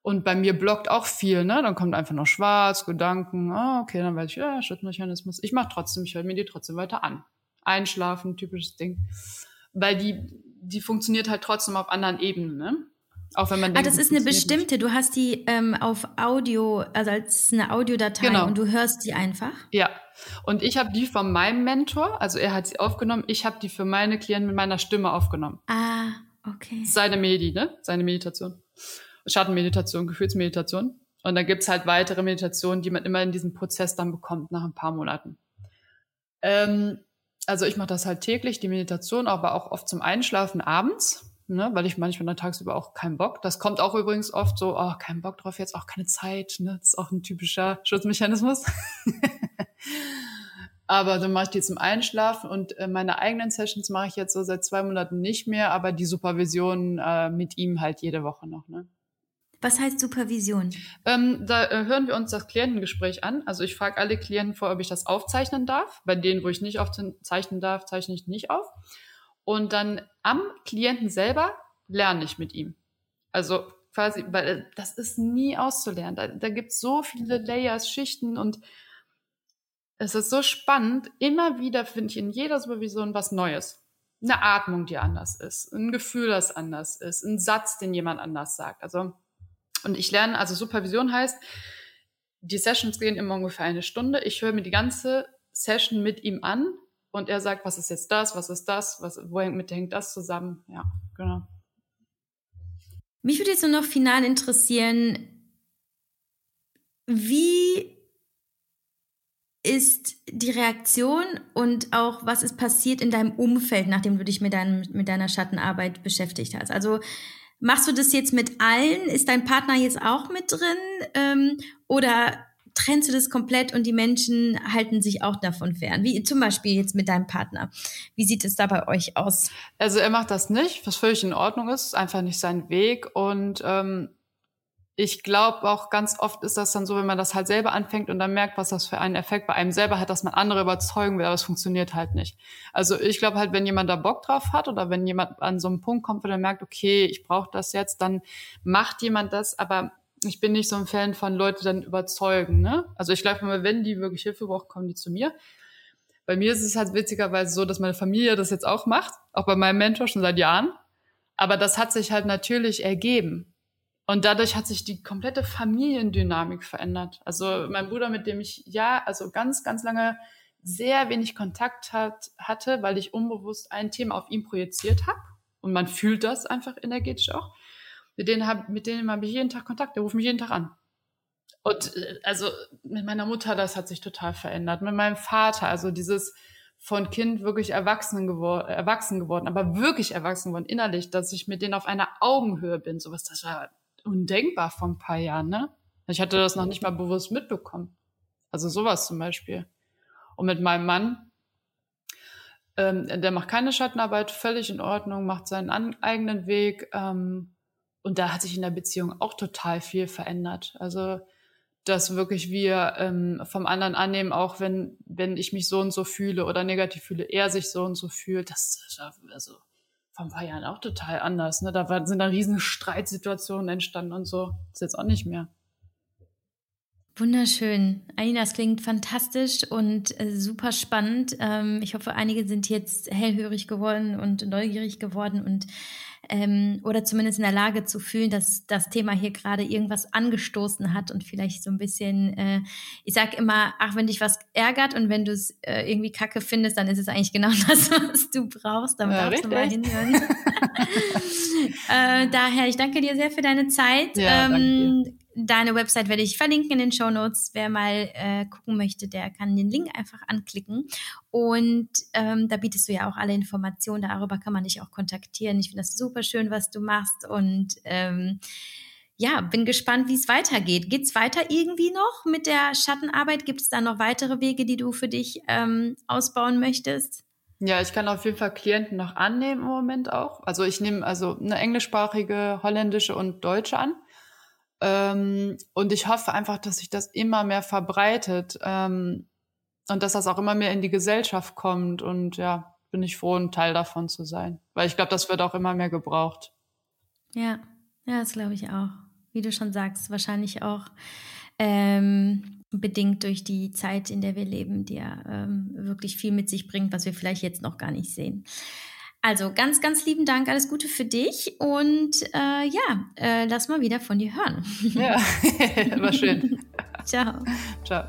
S2: Und bei mir blockt auch viel, ne? Dann kommt einfach noch schwarz, Gedanken, ah, okay, dann weiß ich, ja, Schutzmechanismus. Ich mache trotzdem, ich höre mir die trotzdem weiter an. Einschlafen, typisches Ding weil die, die funktioniert halt trotzdem auf anderen Ebenen, ne?
S1: Auch wenn man ah, denkt, ah, das ist eine bestimmte. Du hast die ähm, auf Audio, also als eine Audiodatei genau. und du hörst die einfach.
S2: Ja. Und ich habe die von meinem Mentor, also er hat sie aufgenommen. Ich habe die für meine Klienten mit meiner Stimme aufgenommen.
S1: Ah, okay.
S2: Seine Medi, ne? Seine Meditation. Schattenmeditation, Gefühlsmeditation. Und dann gibt's halt weitere Meditationen, die man immer in diesem Prozess dann bekommt nach ein paar Monaten. Ähm, also ich mache das halt täglich, die Meditation, aber auch oft zum Einschlafen abends, ne, weil ich manchmal dann tagsüber auch keinen Bock. Das kommt auch übrigens oft so, oh, kein Bock drauf, jetzt auch keine Zeit. Ne? Das ist auch ein typischer Schutzmechanismus. [LAUGHS] aber dann mache ich die zum Einschlafen und äh, meine eigenen Sessions mache ich jetzt so seit zwei Monaten nicht mehr, aber die Supervision äh, mit ihm halt jede Woche noch. Ne?
S1: Was heißt Supervision?
S2: Ähm, da äh, hören wir uns das Klientengespräch an. Also ich frage alle Klienten vor, ob ich das aufzeichnen darf. Bei denen, wo ich nicht aufzeichnen darf, zeichne ich nicht auf. Und dann am Klienten selber lerne ich mit ihm. Also quasi, weil äh, das ist nie auszulernen. Da, da gibt es so viele Layers, Schichten und es ist so spannend. Immer wieder finde ich in jeder Supervision was Neues. Eine Atmung, die anders ist, ein Gefühl, das anders ist, ein Satz, den jemand anders sagt. Also, und ich lerne, also Supervision heißt, die Sessions gehen immer ungefähr eine Stunde. Ich höre mir die ganze Session mit ihm an und er sagt, was ist jetzt das, was ist das, was, wo hängt, hängt das zusammen? Ja, genau.
S1: Mich würde jetzt nur noch final interessieren, wie ist die Reaktion und auch was ist passiert in deinem Umfeld, nachdem du dich mit, deinem, mit deiner Schattenarbeit beschäftigt hast? Also machst du das jetzt mit allen? Ist dein Partner jetzt auch mit drin? Ähm, oder trennst du das komplett und die Menschen halten sich auch davon fern? Wie zum Beispiel jetzt mit deinem Partner. Wie sieht es da bei euch aus?
S2: Also er macht das nicht, was völlig in Ordnung ist, ist einfach nicht sein Weg. Und ähm, ich glaube auch ganz oft ist das dann so, wenn man das halt selber anfängt und dann merkt, was das für einen Effekt bei einem selber hat, dass man andere überzeugen will, aber es funktioniert halt nicht. Also ich glaube halt, wenn jemand da Bock drauf hat oder wenn jemand an so einen Punkt kommt, wo er merkt, okay, ich brauche das jetzt, dann macht jemand das, aber ich bin nicht so ein Fan von Leute dann überzeugen. Ne? Also ich glaube immer, wenn die wirklich Hilfe brauchen, kommen die zu mir. Bei mir ist es halt witzigerweise so, dass meine Familie das jetzt auch macht, auch bei meinem Mentor schon seit Jahren. Aber das hat sich halt natürlich ergeben. Und dadurch hat sich die komplette Familiendynamik verändert. Also mein Bruder, mit dem ich ja, also ganz, ganz lange sehr wenig Kontakt hat, hatte, weil ich unbewusst ein Thema auf ihn projiziert habe. Und man fühlt das einfach energetisch auch. Mit denen habe mit denen habe ich jeden Tag Kontakt. Der ruft mich jeden Tag an. Und äh, also mit meiner Mutter, das hat sich total verändert. Mit meinem Vater, also dieses von Kind wirklich erwachsen, gewor erwachsen geworden, aber wirklich erwachsen geworden, innerlich, dass ich mit denen auf einer Augenhöhe bin. Sowas, das war undenkbar vor ein paar Jahren, ne? Ich hatte das noch nicht mal bewusst mitbekommen. Also sowas zum Beispiel. Und mit meinem Mann, ähm, der macht keine Schattenarbeit, völlig in Ordnung, macht seinen an, eigenen Weg. Ähm, und da hat sich in der Beziehung auch total viel verändert. Also, dass wirklich wir ähm, vom anderen annehmen, auch wenn, wenn ich mich so und so fühle oder negativ fühle, er sich so und so fühlt, das ist also vor ein paar Jahren auch total anders. Ne? Da sind da riesen Streitsituationen entstanden und so. Das ist jetzt auch nicht mehr.
S1: Wunderschön. Alina, das klingt fantastisch und äh, super spannend. Ähm, ich hoffe, einige sind jetzt hellhörig geworden und neugierig geworden und ähm, oder zumindest in der Lage zu fühlen, dass das Thema hier gerade irgendwas angestoßen hat und vielleicht so ein bisschen, äh, ich sag immer, ach, wenn dich was ärgert und wenn du es äh, irgendwie kacke findest, dann ist es eigentlich genau [LAUGHS] das, was du brauchst. Dann ja, darfst richtig. du mal hinhören. [LAUGHS] äh, daher, ich danke dir sehr für deine Zeit. Ja, ähm, Deine Website werde ich verlinken in den Show Notes. Wer mal äh, gucken möchte, der kann den Link einfach anklicken. Und ähm, da bietest du ja auch alle Informationen. Darüber kann man dich auch kontaktieren. Ich finde das super schön, was du machst. Und ähm, ja, bin gespannt, wie es weitergeht. Geht es weiter irgendwie noch mit der Schattenarbeit? Gibt es da noch weitere Wege, die du für dich ähm, ausbauen möchtest?
S2: Ja, ich kann auf jeden Fall Klienten noch annehmen im Moment auch. Also ich nehme also eine englischsprachige, holländische und deutsche an. Ähm, und ich hoffe einfach, dass sich das immer mehr verbreitet ähm, und dass das auch immer mehr in die Gesellschaft kommt. Und ja, bin ich froh, ein Teil davon zu sein. Weil ich glaube, das wird auch immer mehr gebraucht.
S1: Ja, ja, das glaube ich auch. Wie du schon sagst, wahrscheinlich auch ähm, bedingt durch die Zeit, in der wir leben, die ja ähm, wirklich viel mit sich bringt, was wir vielleicht jetzt noch gar nicht sehen. Also ganz, ganz lieben Dank, alles Gute für dich und äh, ja, äh, lass mal wieder von dir hören.
S2: Ja, [LAUGHS] war schön. [LAUGHS]
S1: Ciao.
S2: Ciao.